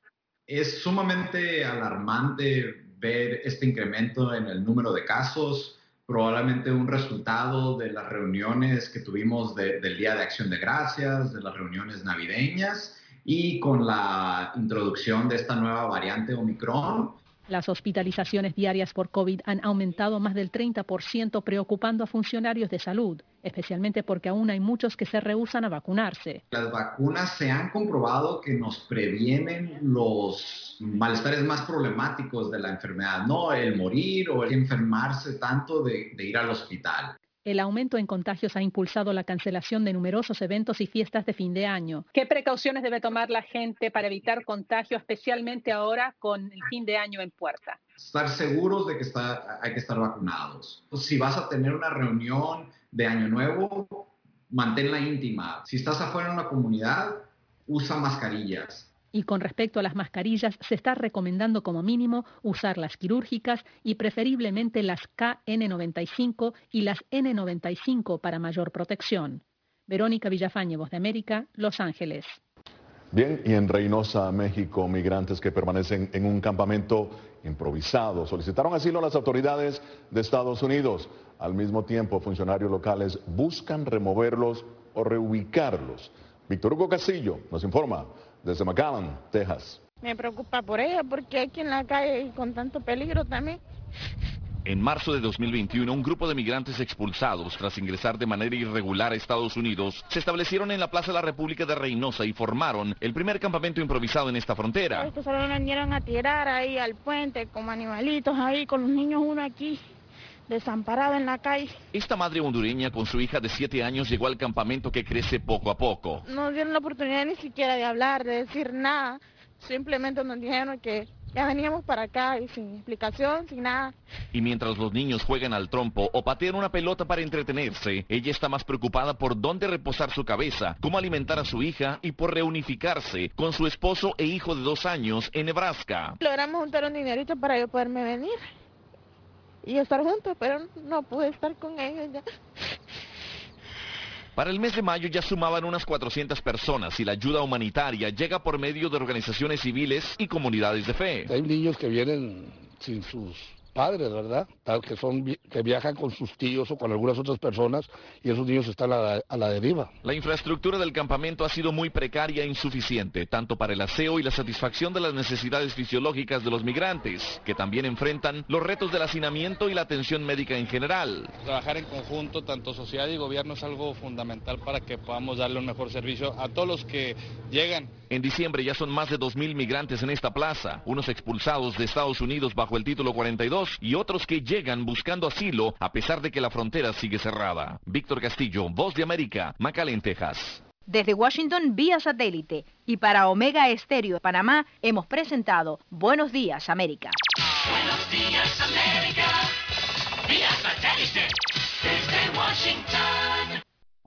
Es sumamente alarmante ver este incremento en el número de casos, probablemente un resultado de las reuniones que tuvimos del Día de Acción de Gracias, de las reuniones navideñas y con la introducción de esta nueva variante Omicron. Las hospitalizaciones diarias por COVID han aumentado más del 30%, preocupando a funcionarios de salud, especialmente porque aún hay muchos que se rehúsan a vacunarse. Las vacunas se han comprobado que nos previenen los malestares más problemáticos de la enfermedad, no el morir o el enfermarse tanto de, de ir al hospital. El aumento en contagios ha impulsado la cancelación de numerosos eventos y fiestas de fin de año. ¿Qué precauciones debe tomar la gente para evitar contagio, especialmente ahora con el fin de año en puerta? Estar seguros de que está, hay que estar vacunados. Si vas a tener una reunión de Año Nuevo, manténla íntima. Si estás afuera en una comunidad, usa mascarillas. Y con respecto a las mascarillas, se está recomendando como mínimo usar las quirúrgicas y preferiblemente las KN95 y las N95 para mayor protección. Verónica Villafañe, Voz de América, Los Ángeles. Bien, y en Reynosa, México, migrantes que permanecen en un campamento improvisado solicitaron asilo a las autoridades de Estados Unidos. Al mismo tiempo, funcionarios locales buscan removerlos o reubicarlos. Víctor Hugo Castillo nos informa desde McAllen, Texas. Me preocupa por ella porque aquí en la calle con tanto peligro también. En marzo de 2021, un grupo de migrantes expulsados tras ingresar de manera irregular a Estados Unidos se establecieron en la Plaza de la República de Reynosa y formaron el primer campamento improvisado en esta frontera. Estos solo vinieron a tirar ahí al puente como animalitos ahí con los niños uno aquí desamparado en la calle. Esta madre hondureña con su hija de 7 años llegó al campamento que crece poco a poco. No dieron la oportunidad ni siquiera de hablar, de decir nada. Simplemente nos dijeron que ya veníamos para acá y sin explicación, sin nada. Y mientras los niños juegan al trompo o patean una pelota para entretenerse, ella está más preocupada por dónde reposar su cabeza, cómo alimentar a su hija y por reunificarse con su esposo e hijo de dos años en Nebraska. Logramos juntar un dinerito para yo poderme venir y estar juntos, pero no pude estar con ellos ya. Para el mes de mayo ya sumaban unas 400 personas y la ayuda humanitaria llega por medio de organizaciones civiles y comunidades de fe. Hay niños que vienen sin sus padres, ¿verdad? Tal que son que viajan con sus tíos o con algunas otras personas y esos niños están a la, a la, deriva. La infraestructura del campamento ha sido muy precaria e insuficiente, tanto para el aseo y la satisfacción de las necesidades fisiológicas de los migrantes, que también enfrentan los retos del hacinamiento y la atención médica en general. Trabajar en conjunto, tanto sociedad y gobierno, es algo fundamental para que podamos darle un mejor servicio a todos los que llegan en diciembre ya son más de 2.000 migrantes en esta plaza, unos expulsados de Estados Unidos bajo el título 42 y otros que llegan buscando asilo a pesar de que la frontera sigue cerrada. Víctor Castillo, Voz de América, McAllen, Texas. Desde Washington vía satélite y para Omega Estéreo de Panamá hemos presentado Buenos Días América. Buenos Días América, vía satélite desde Washington.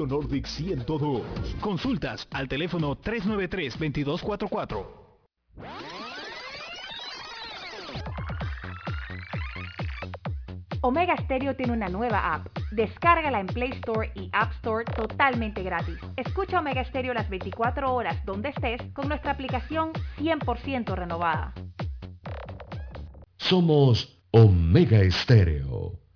Nordic 102. Consultas al teléfono 393-2244. Omega Stereo tiene una nueva app. Descárgala en Play Store y App Store totalmente gratis. Escucha Omega Stereo las 24 horas donde estés con nuestra aplicación 100% renovada. Somos Omega Stereo.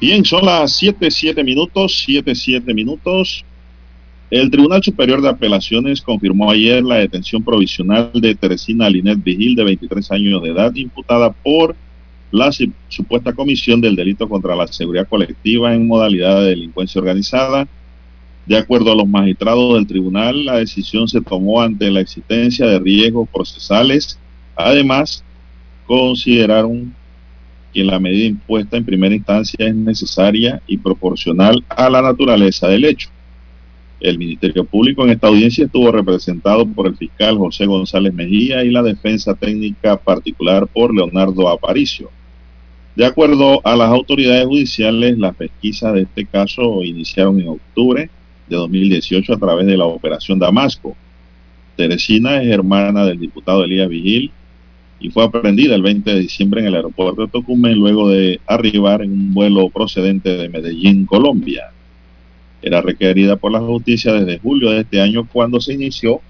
Bien, son las 7, 7 minutos, 7, 7 minutos. El Tribunal Superior de Apelaciones confirmó ayer la detención provisional de Teresina Linet Vigil, de 23 años de edad, imputada por la supuesta comisión del delito contra la seguridad colectiva en modalidad de delincuencia organizada. De acuerdo a los magistrados del tribunal, la decisión se tomó ante la existencia de riesgos procesales. Además, consideraron que la medida impuesta en primera instancia es necesaria y proporcional a la naturaleza del hecho. El Ministerio Público en esta audiencia estuvo representado por el fiscal José González Mejía y la defensa técnica particular por Leonardo Aparicio. De acuerdo a las autoridades judiciales, las pesquisas de este caso iniciaron en octubre de 2018 a través de la Operación Damasco. Teresina es hermana del diputado Elías Vigil, y fue aprendida el 20 de diciembre en el aeropuerto de Tocumen luego de arribar en un vuelo procedente de Medellín, Colombia. Era requerida por la justicia desde julio de este año cuando se inició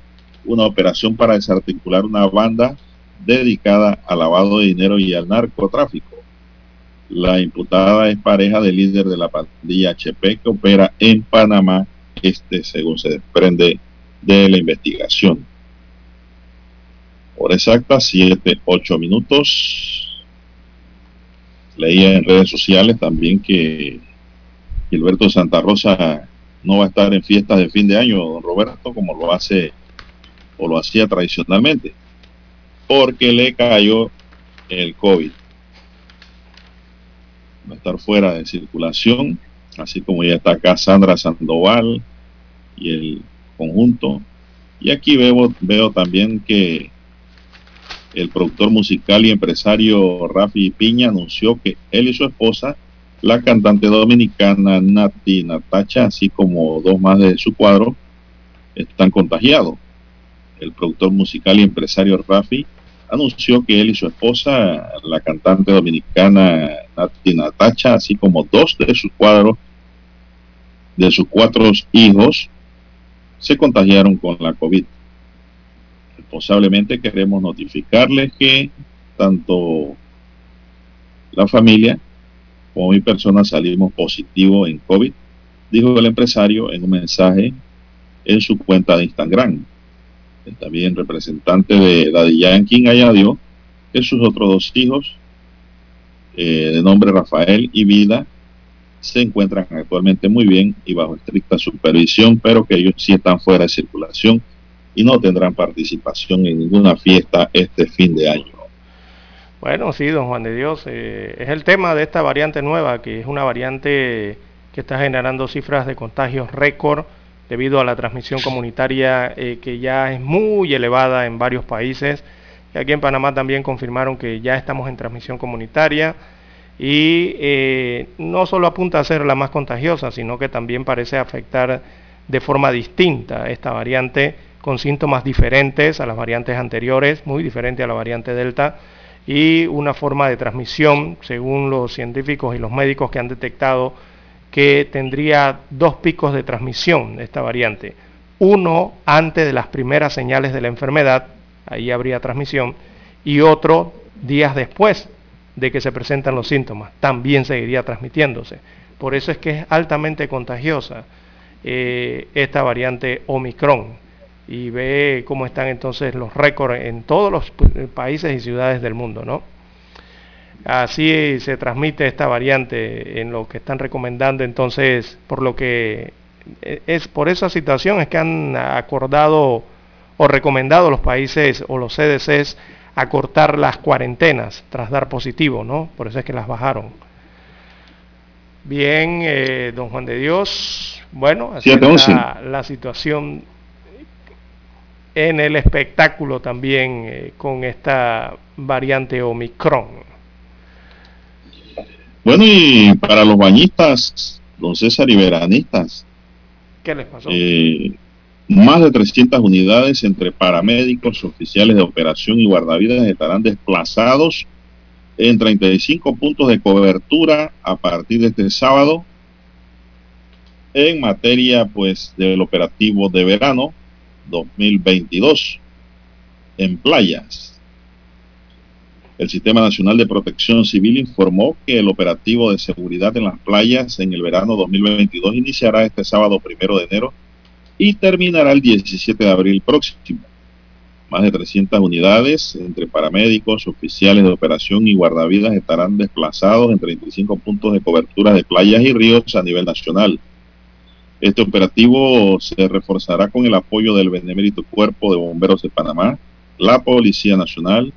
una operación para desarticular una banda dedicada al lavado de dinero y al narcotráfico. La imputada es pareja del líder de la pandilla HP que opera en Panamá, este según se desprende de la investigación. Hora exacta, 7, 8 minutos. Leía en redes sociales también que Gilberto Santa Rosa no va a estar en fiestas de fin de año, don Roberto, como lo hace o lo hacía tradicionalmente, porque le cayó el COVID. Va a estar fuera de circulación, así como ya está acá Sandra Sandoval y el conjunto. Y aquí veo, veo también que el productor musical y empresario Rafi Piña anunció que él y su esposa, la cantante dominicana Nati Natacha, así como dos más de su cuadro, están contagiados. El productor musical y empresario Rafi anunció que él y su esposa, la cantante dominicana Nati Natacha, así como dos de sus cuadros, de sus cuatro hijos, se contagiaron con la COVID responsablemente queremos notificarles que tanto la familia como mi persona salimos positivos en COVID, dijo el empresario en un mensaje en su cuenta de Instagram. El también representante de Daddy Yankee añadió que sus otros dos hijos, eh, de nombre Rafael y Vida, se encuentran actualmente muy bien y bajo estricta supervisión, pero que ellos sí están fuera de circulación y no tendrán participación en ninguna fiesta este fin de año. Bueno, sí, don Juan de Dios, eh, es el tema de esta variante nueva, que es una variante que está generando cifras de contagios récord debido a la transmisión comunitaria eh, que ya es muy elevada en varios países. Y aquí en Panamá también confirmaron que ya estamos en transmisión comunitaria y eh, no solo apunta a ser la más contagiosa, sino que también parece afectar de forma distinta esta variante con síntomas diferentes a las variantes anteriores, muy diferente a la variante Delta y una forma de transmisión, según los científicos y los médicos que han detectado que tendría dos picos de transmisión de esta variante. Uno antes de las primeras señales de la enfermedad, ahí habría transmisión, y otro días después de que se presentan los síntomas, también seguiría transmitiéndose. Por eso es que es altamente contagiosa eh, esta variante Omicron. Y ve cómo están entonces los récords en todos los países y ciudades del mundo, ¿no? Así se transmite esta variante en lo que están recomendando entonces, por lo que eh, es por esa situación es que han acordado o recomendado los países o los CDCs acortar las cuarentenas tras dar positivo, ¿no? Por eso es que las bajaron. Bien, eh, don Juan de Dios, bueno, así está la situación en el espectáculo también eh, con esta variante Omicron. Bueno, y para los bañistas, don César y veranistas, ¿qué les pasó? Eh, más de 300 unidades entre paramédicos, oficiales de operación y guardavidas estarán desplazados en 35 puntos de cobertura a partir de este sábado en materia pues del operativo de verano 2022 en playas. El Sistema Nacional de Protección Civil informó que el operativo de seguridad en las playas en el verano 2022 iniciará este sábado primero de enero y terminará el 17 de abril próximo. Más de 300 unidades entre paramédicos, oficiales de operación y guardavidas estarán desplazados en 35 puntos de cobertura de playas y ríos a nivel nacional. Este operativo se reforzará con el apoyo del Benemérito Cuerpo de Bomberos de Panamá, la Policía Nacional,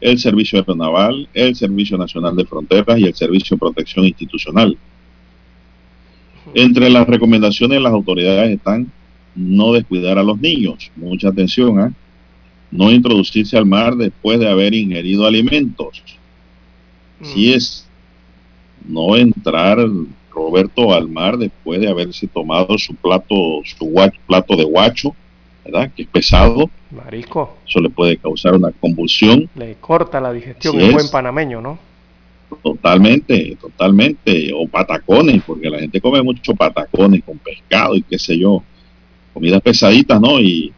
el Servicio Aeronaval, el Servicio Nacional de Fronteras y el Servicio de Protección Institucional. Entre las recomendaciones de las autoridades están no descuidar a los niños, mucha atención, ¿eh? no introducirse al mar después de haber ingerido alimentos. Si es no entrar, Roberto, al mar después de haberse tomado su plato, su plato de guacho, ¿verdad? Que es pesado. Marisco. Eso le puede causar una convulsión. Le corta la digestión en buen panameño, ¿no? Totalmente, totalmente. O patacones, porque la gente come mucho patacones con pescado y qué sé yo. Comidas pesaditas, ¿no? Y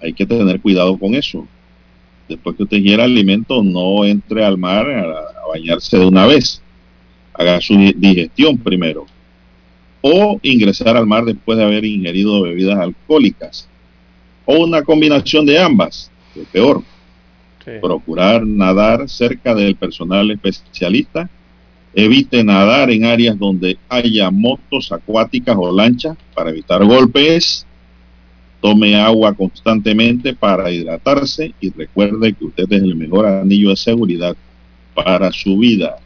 hay que tener cuidado con eso. Después que usted quiera alimento, no entre al mar a, a bañarse de una vez. Haga su digestión primero. O ingresar al mar después de haber ingerido bebidas alcohólicas o una combinación de ambas, que peor. Procurar nadar cerca del personal especialista. Evite nadar en áreas donde haya motos acuáticas o lanchas para evitar golpes. Tome agua constantemente para hidratarse y recuerde que usted es el mejor anillo de seguridad para su vida.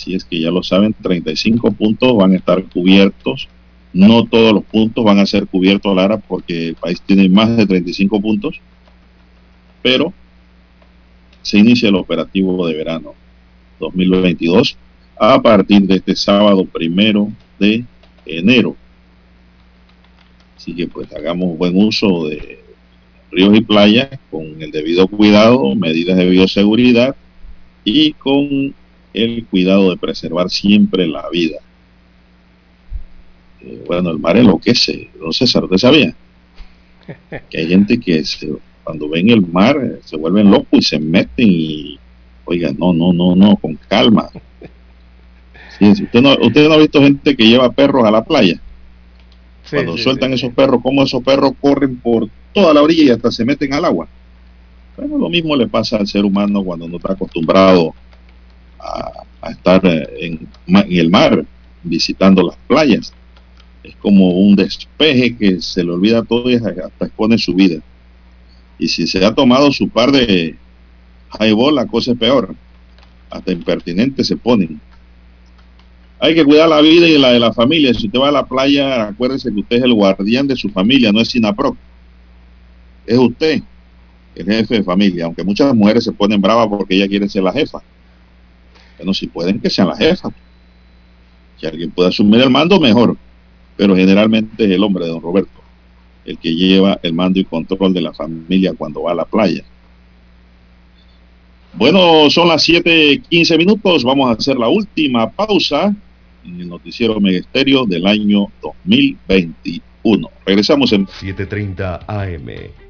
Si es que ya lo saben, 35 puntos van a estar cubiertos no todos los puntos van a ser cubiertos, Lara, porque el país tiene más de 35 puntos, pero se inicia el operativo de verano 2022 a partir de este sábado primero de enero. Así que pues hagamos buen uso de ríos y playas con el debido cuidado, medidas de bioseguridad y con el cuidado de preservar siempre la vida. Eh, bueno, el mar enloquece, don César, ¿usted sabía? Que hay gente que cuando ven el mar eh, se vuelven locos y se meten y, oigan, no, no, no, no, con calma. ¿usted, no, usted no ha visto gente que lleva perros a la playa. Cuando sueltan esos perros, cómo esos perros corren por toda la orilla y hasta se meten al agua. Bueno, lo mismo le pasa al ser humano cuando no está acostumbrado a, estar eh, en, el mar, visitando las playas. Es como un despeje que se le olvida todo y hasta expone su vida. Y si se ha tomado su par de highball, la cosa es peor. Hasta impertinentes se ponen. Hay que cuidar la vida y la de la familia. Si usted va a la playa, acuérdese que usted es el guardián de su familia, no es Sinaproc. Es usted el jefe de familia, aunque muchas mujeres se ponen bravas porque ella quiere ser la jefa. Bueno, si pueden que sean las jefas. Si alguien puede asumir el mando, mejor. Pero generalmente es el hombre de don Roberto, el que lleva el mando y control de la familia cuando va a la playa. Bueno, son las 7:15 minutos. Vamos a hacer la última pausa en el noticiero Megesterio del año 2021. Regresamos en 7:30 AM.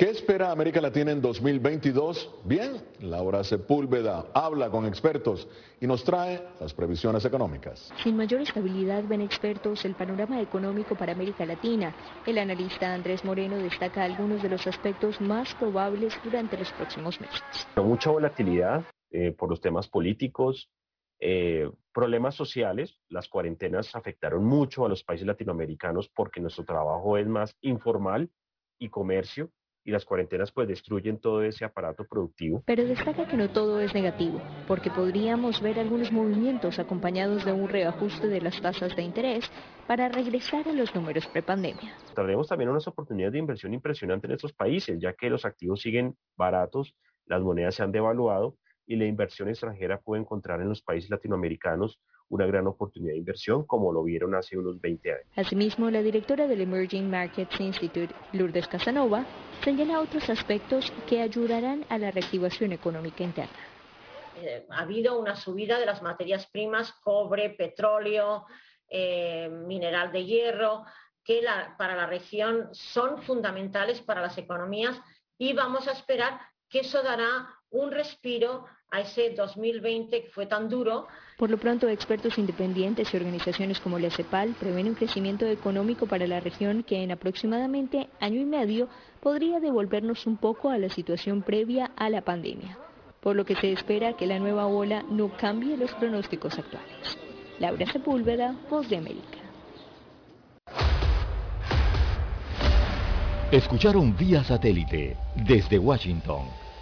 ¿Qué espera América Latina en 2022? Bien, Laura Sepúlveda habla con expertos y nos trae las previsiones económicas. Sin mayor estabilidad ven expertos el panorama económico para América Latina. El analista Andrés Moreno destaca algunos de los aspectos más probables durante los próximos meses. mucha volatilidad eh, por los temas políticos, eh, problemas sociales. Las cuarentenas afectaron mucho a los países latinoamericanos porque nuestro trabajo es más informal y comercio y las cuarentenas pues destruyen todo ese aparato productivo. Pero destaca que no todo es negativo, porque podríamos ver algunos movimientos acompañados de un reajuste de las tasas de interés para regresar a los números prepandemia. Tendremos también unas oportunidades de inversión impresionantes en estos países, ya que los activos siguen baratos, las monedas se han devaluado y la inversión extranjera puede encontrar en los países latinoamericanos una gran oportunidad de inversión, como lo vieron hace unos 20 años. Asimismo, la directora del Emerging Markets Institute, Lourdes Casanova, señala otros aspectos que ayudarán a la reactivación económica interna. Eh, ha habido una subida de las materias primas, cobre, petróleo, eh, mineral de hierro, que la- para la región son fundamentales para las economías y vamos a esperar que eso dará un respiro a ese 2020 que fue tan duro Por lo pronto, expertos independientes y organizaciones como la CEPAL prevén un crecimiento económico para la región que en aproximadamente año y medio podría devolvernos un poco a la situación previa a la pandemia, por lo que se espera que la nueva ola no cambie los pronósticos actuales. Laura Sepúlveda, Voz de América. Escucharon vía satélite desde Washington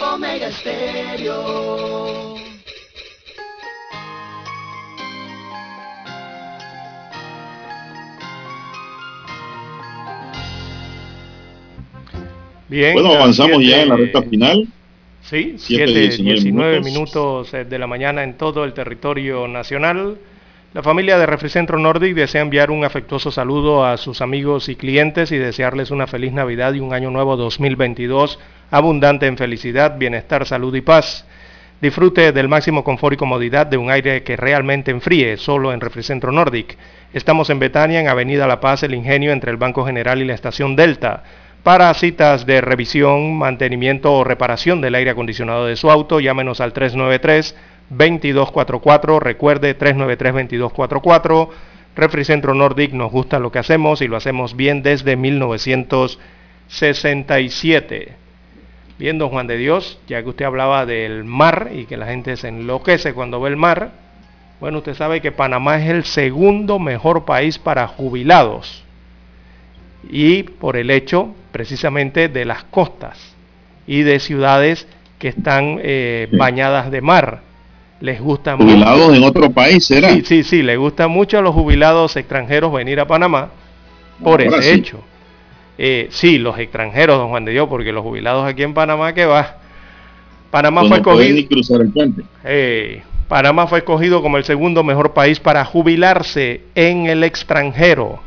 Omega Stereo. Bien. Bueno, avanzamos ya en la recta final. Sí, 7, 7, 19 19 minutos. minutos eh, de la mañana en todo el territorio nacional. La familia de Refricentro Nordic desea enviar un afectuoso saludo a sus amigos y clientes y desearles una feliz Navidad y un año nuevo 2022 abundante en felicidad, bienestar, salud y paz. Disfrute del máximo confort y comodidad de un aire que realmente enfríe, solo en Refricentro Nordic. Estamos en Betania, en Avenida La Paz, el Ingenio, entre el Banco General y la Estación Delta. Para citas de revisión, mantenimiento o reparación del aire acondicionado de su auto, llámenos al 393-2244. Recuerde 393-2244. Refricentro Nordic, nos gusta lo que hacemos y lo hacemos bien desde 1900. 67. Bien, don Juan de Dios, ya que usted hablaba del mar y que la gente se enloquece cuando ve el mar, bueno, usted sabe que Panamá es el segundo mejor país para jubilados y por el hecho precisamente de las costas y de ciudades que están eh, bañadas de mar. Les gusta jubilados en otro país, ¿será? Sí, sí, sí, les gusta mucho a los jubilados extranjeros venir a Panamá por ese hecho. Eh, sí, los extranjeros, don Juan de Dios, porque los jubilados aquí en Panamá, que va? Panamá fue escogido. Eh, Panamá fue escogido como el segundo mejor país para jubilarse en el extranjero,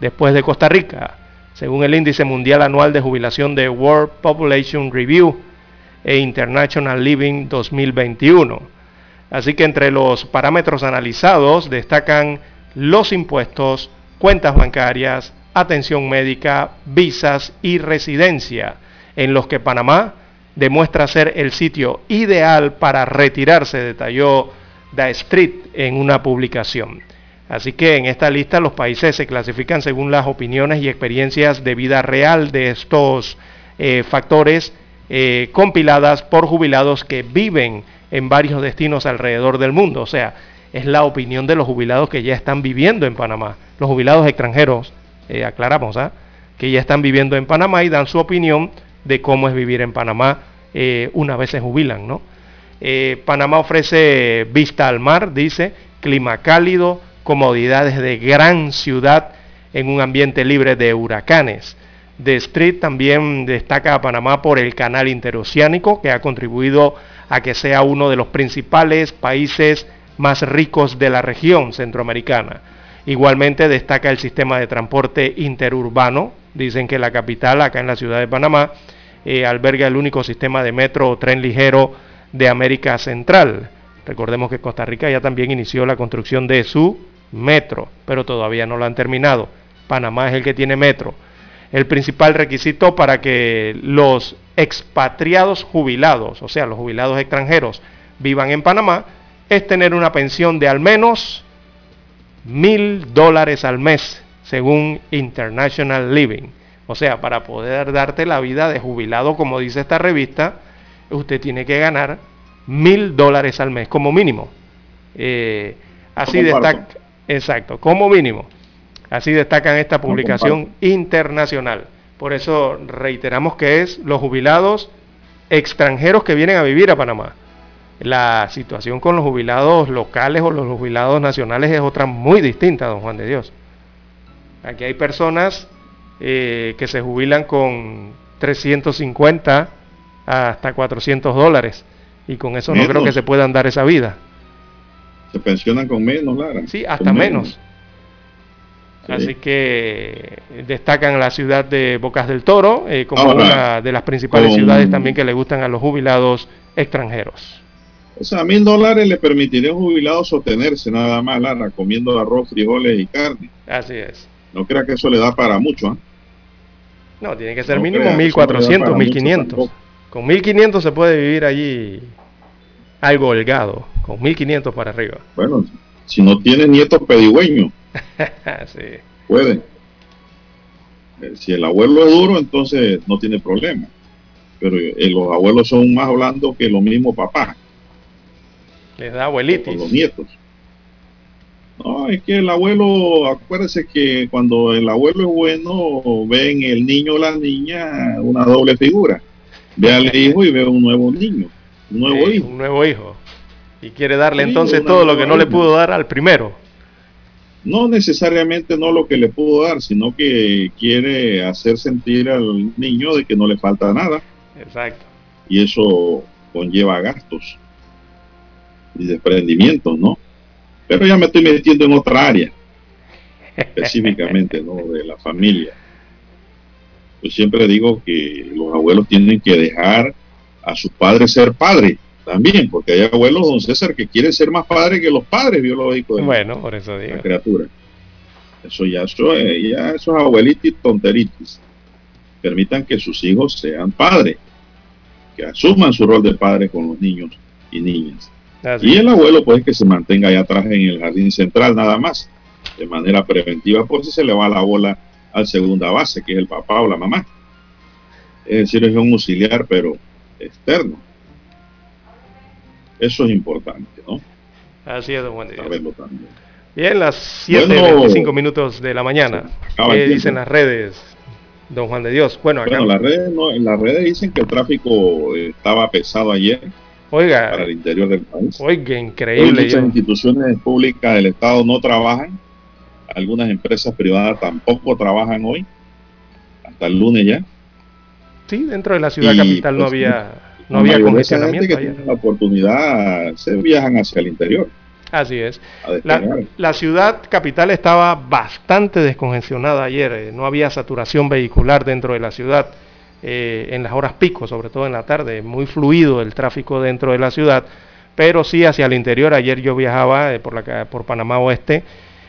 después de Costa Rica según el índice mundial anual de jubilación de World Population Review e International Living 2021. Así que entre los parámetros analizados destacan los impuestos, cuentas bancarias, atención médica, visas y residencia, en los que Panamá demuestra ser el sitio ideal para retirarse, detalló The Street en una publicación. Así que en esta lista los países se clasifican según las opiniones y experiencias de vida real de estos eh, factores eh, compiladas por jubilados que viven en varios destinos alrededor del mundo. O sea, es la opinión de los jubilados que ya están viviendo en Panamá. Los jubilados extranjeros, eh, aclaramos, ¿ah? que ya están viviendo en Panamá y dan su opinión de cómo es vivir en Panamá una vez se jubilan. ¿no? Panamá ofrece vista al mar, dice, clima cálido, comodidades de gran ciudad en un ambiente libre de huracanes. The Street también destaca a Panamá por el canal interoceánico que ha contribuido a que sea uno de los principales países más ricos de la región centroamericana. Igualmente destaca el sistema de transporte interurbano. Dicen que la capital, acá en la ciudad de Panamá, eh, alberga el único sistema de metro o tren ligero de América Central. Recordemos que Costa Rica ya también inició la construcción de su metro, pero todavía no lo han terminado. Panamá es el que tiene metro. El principal requisito para que los expatriados jubilados, o sea, los jubilados extranjeros, vivan en Panamá, es tener una pensión de al menos mil dólares al mes, según International Living. O sea, para poder darte la vida de jubilado, como dice esta revista, usted tiene que ganar mil dólares al mes, como mínimo. Eh, así destaca, Exacto, como mínimo. Así destacan esta publicación internacional. Por eso reiteramos que es los jubilados extranjeros que vienen a vivir a Panamá. La situación con los jubilados locales o los jubilados nacionales es otra muy distinta, don Juan de Dios. Aquí hay personas eh, que se jubilan con 350 hasta 400 dólares y con eso no creo que se puedan dar esa vida se pensionan con menos, Lara. Sí, hasta menos. Así que destacan la ciudad de Bocas del Toro eh, como una de las principales ciudades también que le gustan a los jubilados extranjeros. O sea, mil dólares le permitiría a un jubilado sostenerse nada más, Lara, comiendo arroz, frijoles y carne. Así es. No crea que eso le da para mucho, ¿ah? No, tiene que ser mínimo 1400, 1500. Con 1500 se puede vivir allí algo holgado con 1500 para arriba. Bueno, si no tiene nietos pedigüeños, sí. puede. Eh, si el abuelo es duro, entonces no tiene problema. Pero eh, los abuelos son más hablando que los mismos papás. Les da abuelitis. Los nietos. No, es que el abuelo, acuérdese que cuando el abuelo es bueno, ve en el niño o la niña una doble figura. Ve al hijo y ve un nuevo niño, un nuevo hijo. Un nuevo hijo. Y quiere darle entonces todo lo que no le pudo dar al primero. No necesariamente no lo que le pudo dar, sino que quiere hacer sentir al niño de que no le falta nada. Exacto. Y eso conlleva gastos y desprendimientos, ¿no? Pero ya me estoy metiendo en otra área, específicamente, ¿no? De la familia. Yo siempre digo que los abuelos tienen que dejar a sus padres ser padres también, porque hay abuelos, don César, que quieren ser más padres que los padres biológicos de bueno, por eso digo. la criatura. Eso ya, eso, ya esos abuelitos y tonteritis. Permitan que sus hijos sean padres, que asuman su rol de padre con los niños y niñas. y el abuelo, pues, que se mantenga ahí atrás en el jardín central, nada más, de manera preventiva, por si se le va la bola al segunda base, que es el papá o la mamá. Es decir, es un auxiliar, pero externo. Eso es importante, ¿no? Así es, don Juan de Dios. Saberlo también. Bien, las 7.25 minutos de la mañana. ¿Qué dicen las redes, don Juan de Dios? Bueno, acá... las redes, no, en las redes dicen que el tráfico estaba pesado ayer. Oiga, para el interior del país. Oiga, increíble. muchas instituciones públicas del Estado no trabajan. Algunas empresas privadas tampoco trabajan hoy. Hasta el lunes ya. Sí, dentro de la ciudad capital no pues, había no había congestionamiento. Que la oportunidad se viajan hacia el interior. Así es. La, ciudad capital estaba bastante descongestionada ayer. Eh, no había saturación vehicular dentro de la ciudad eh, en las horas pico, sobre todo en la tarde. Muy fluido el tráfico dentro de la ciudad. Pero sí hacia el interior. Ayer yo viajaba eh, por, la, por Panamá Oeste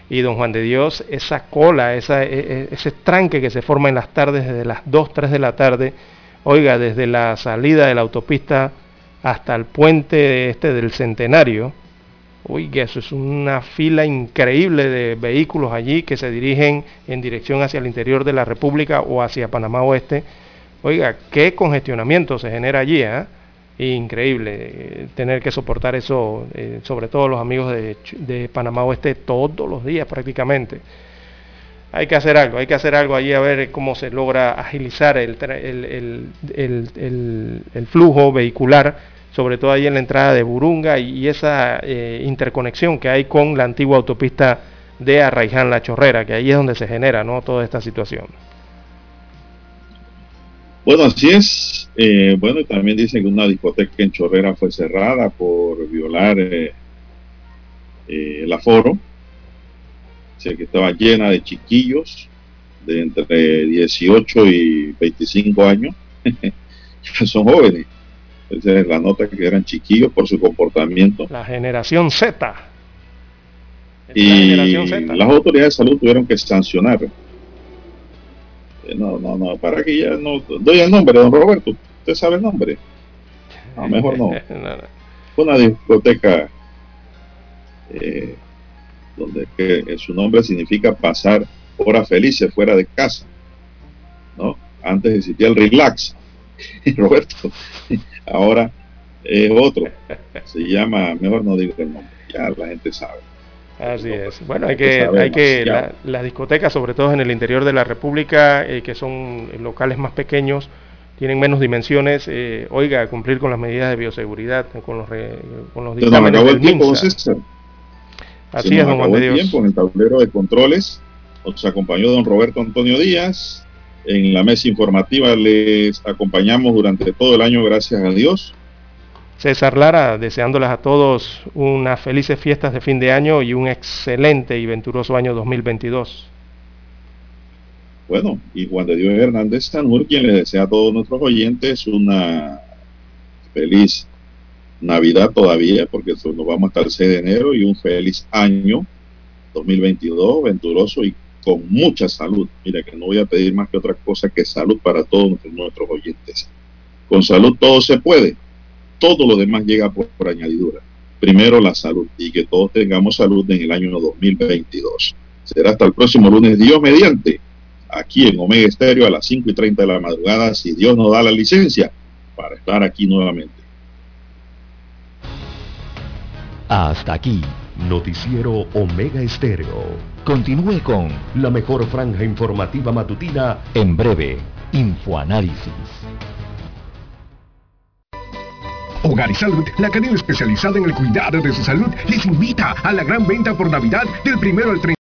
y Don Juan de Dios, esa cola, esa, e, e, ese tranque que se forma en las tardes desde las 2, 3 de la tarde. Oiga, desde la salida de la autopista hasta el puente este del Centenario Oiga, eso es una fila increíble de vehículos allí que se dirigen en dirección hacia el interior de la República o hacia Panamá Oeste. Oiga, qué congestionamiento se genera allí, ¿eh? Increíble tener que soportar eso, eh, sobre todo los amigos de, Panamá Oeste, todos los días prácticamente. Hay que hacer algo, hay que hacer algo allí a ver cómo se logra agilizar el, flujo vehicular sobre todo ahí en la entrada de Burunga y, esa eh, interconexión que hay con la antigua autopista de Arraiján La Chorrera, que ahí es donde se genera ¿no? toda esta situación. Bueno, así es. Eh, bueno, también dicen que una discoteca en Chorrera fue cerrada por violar eh, el aforo. Dice que estaba llena de chiquillos de entre 18 y 25 años. Son jóvenes esa es la nota que eran chiquillos por su comportamiento. La generación Z. Y las autoridades de salud tuvieron que sancionar. Eh, no, no, no, para que ya no doy el nombre, don Roberto. ¿Usted sabe el nombre? A lo mejor no. Una discoteca eh, donde que, su nombre significa pasar horas felices fuera de casa. ¿no? Antes existía el relax. Roberto, Ahora es otro. Se llama, mejor no digo el nombre, ya la gente sabe. Así es. Bueno, hay que, hay que las discotecas, sobre todo en el interior de la República, eh, que son locales más pequeños, tienen menos dimensiones, eh, oiga, cumplir con las medidas de bioseguridad, con los, con los dictámenes del tiempo, Así es, don Juan de Dios. tiempo en el tablero de controles. Nos acompañó don Roberto Antonio Díaz, en la mesa informativa les acompañamos durante todo el año, gracias a Dios. César Lara, deseándoles a todos unas felices fiestas de fin de año y un excelente y venturoso año 2022. Bueno, y Juan de Dios Hernández Sanur, quien le desea a todos nuestros oyentes una feliz Navidad todavía, porque nos vamos hasta el 6 de enero, y un feliz año 2022, venturoso y con mucha salud. Mira que no voy a pedir más que otra cosa que salud para todos nuestros oyentes. Con salud todo se puede. Todo lo demás llega por, añadidura. Primero la salud y que todos tengamos salud en el año 2022. Será hasta el próximo lunes, Dios mediante, aquí en Omega Estéreo a las 5 y 30 de la madrugada, si Dios nos da la licencia para estar aquí nuevamente. Hasta aquí, Noticiero Omega Estéreo Continúe con la mejor franja informativa matutina en breve, Infoanálisis. Hogar y Salud, la cadena especializada en el cuidado de su salud, les invita a la gran venta por Navidad del primero al 30.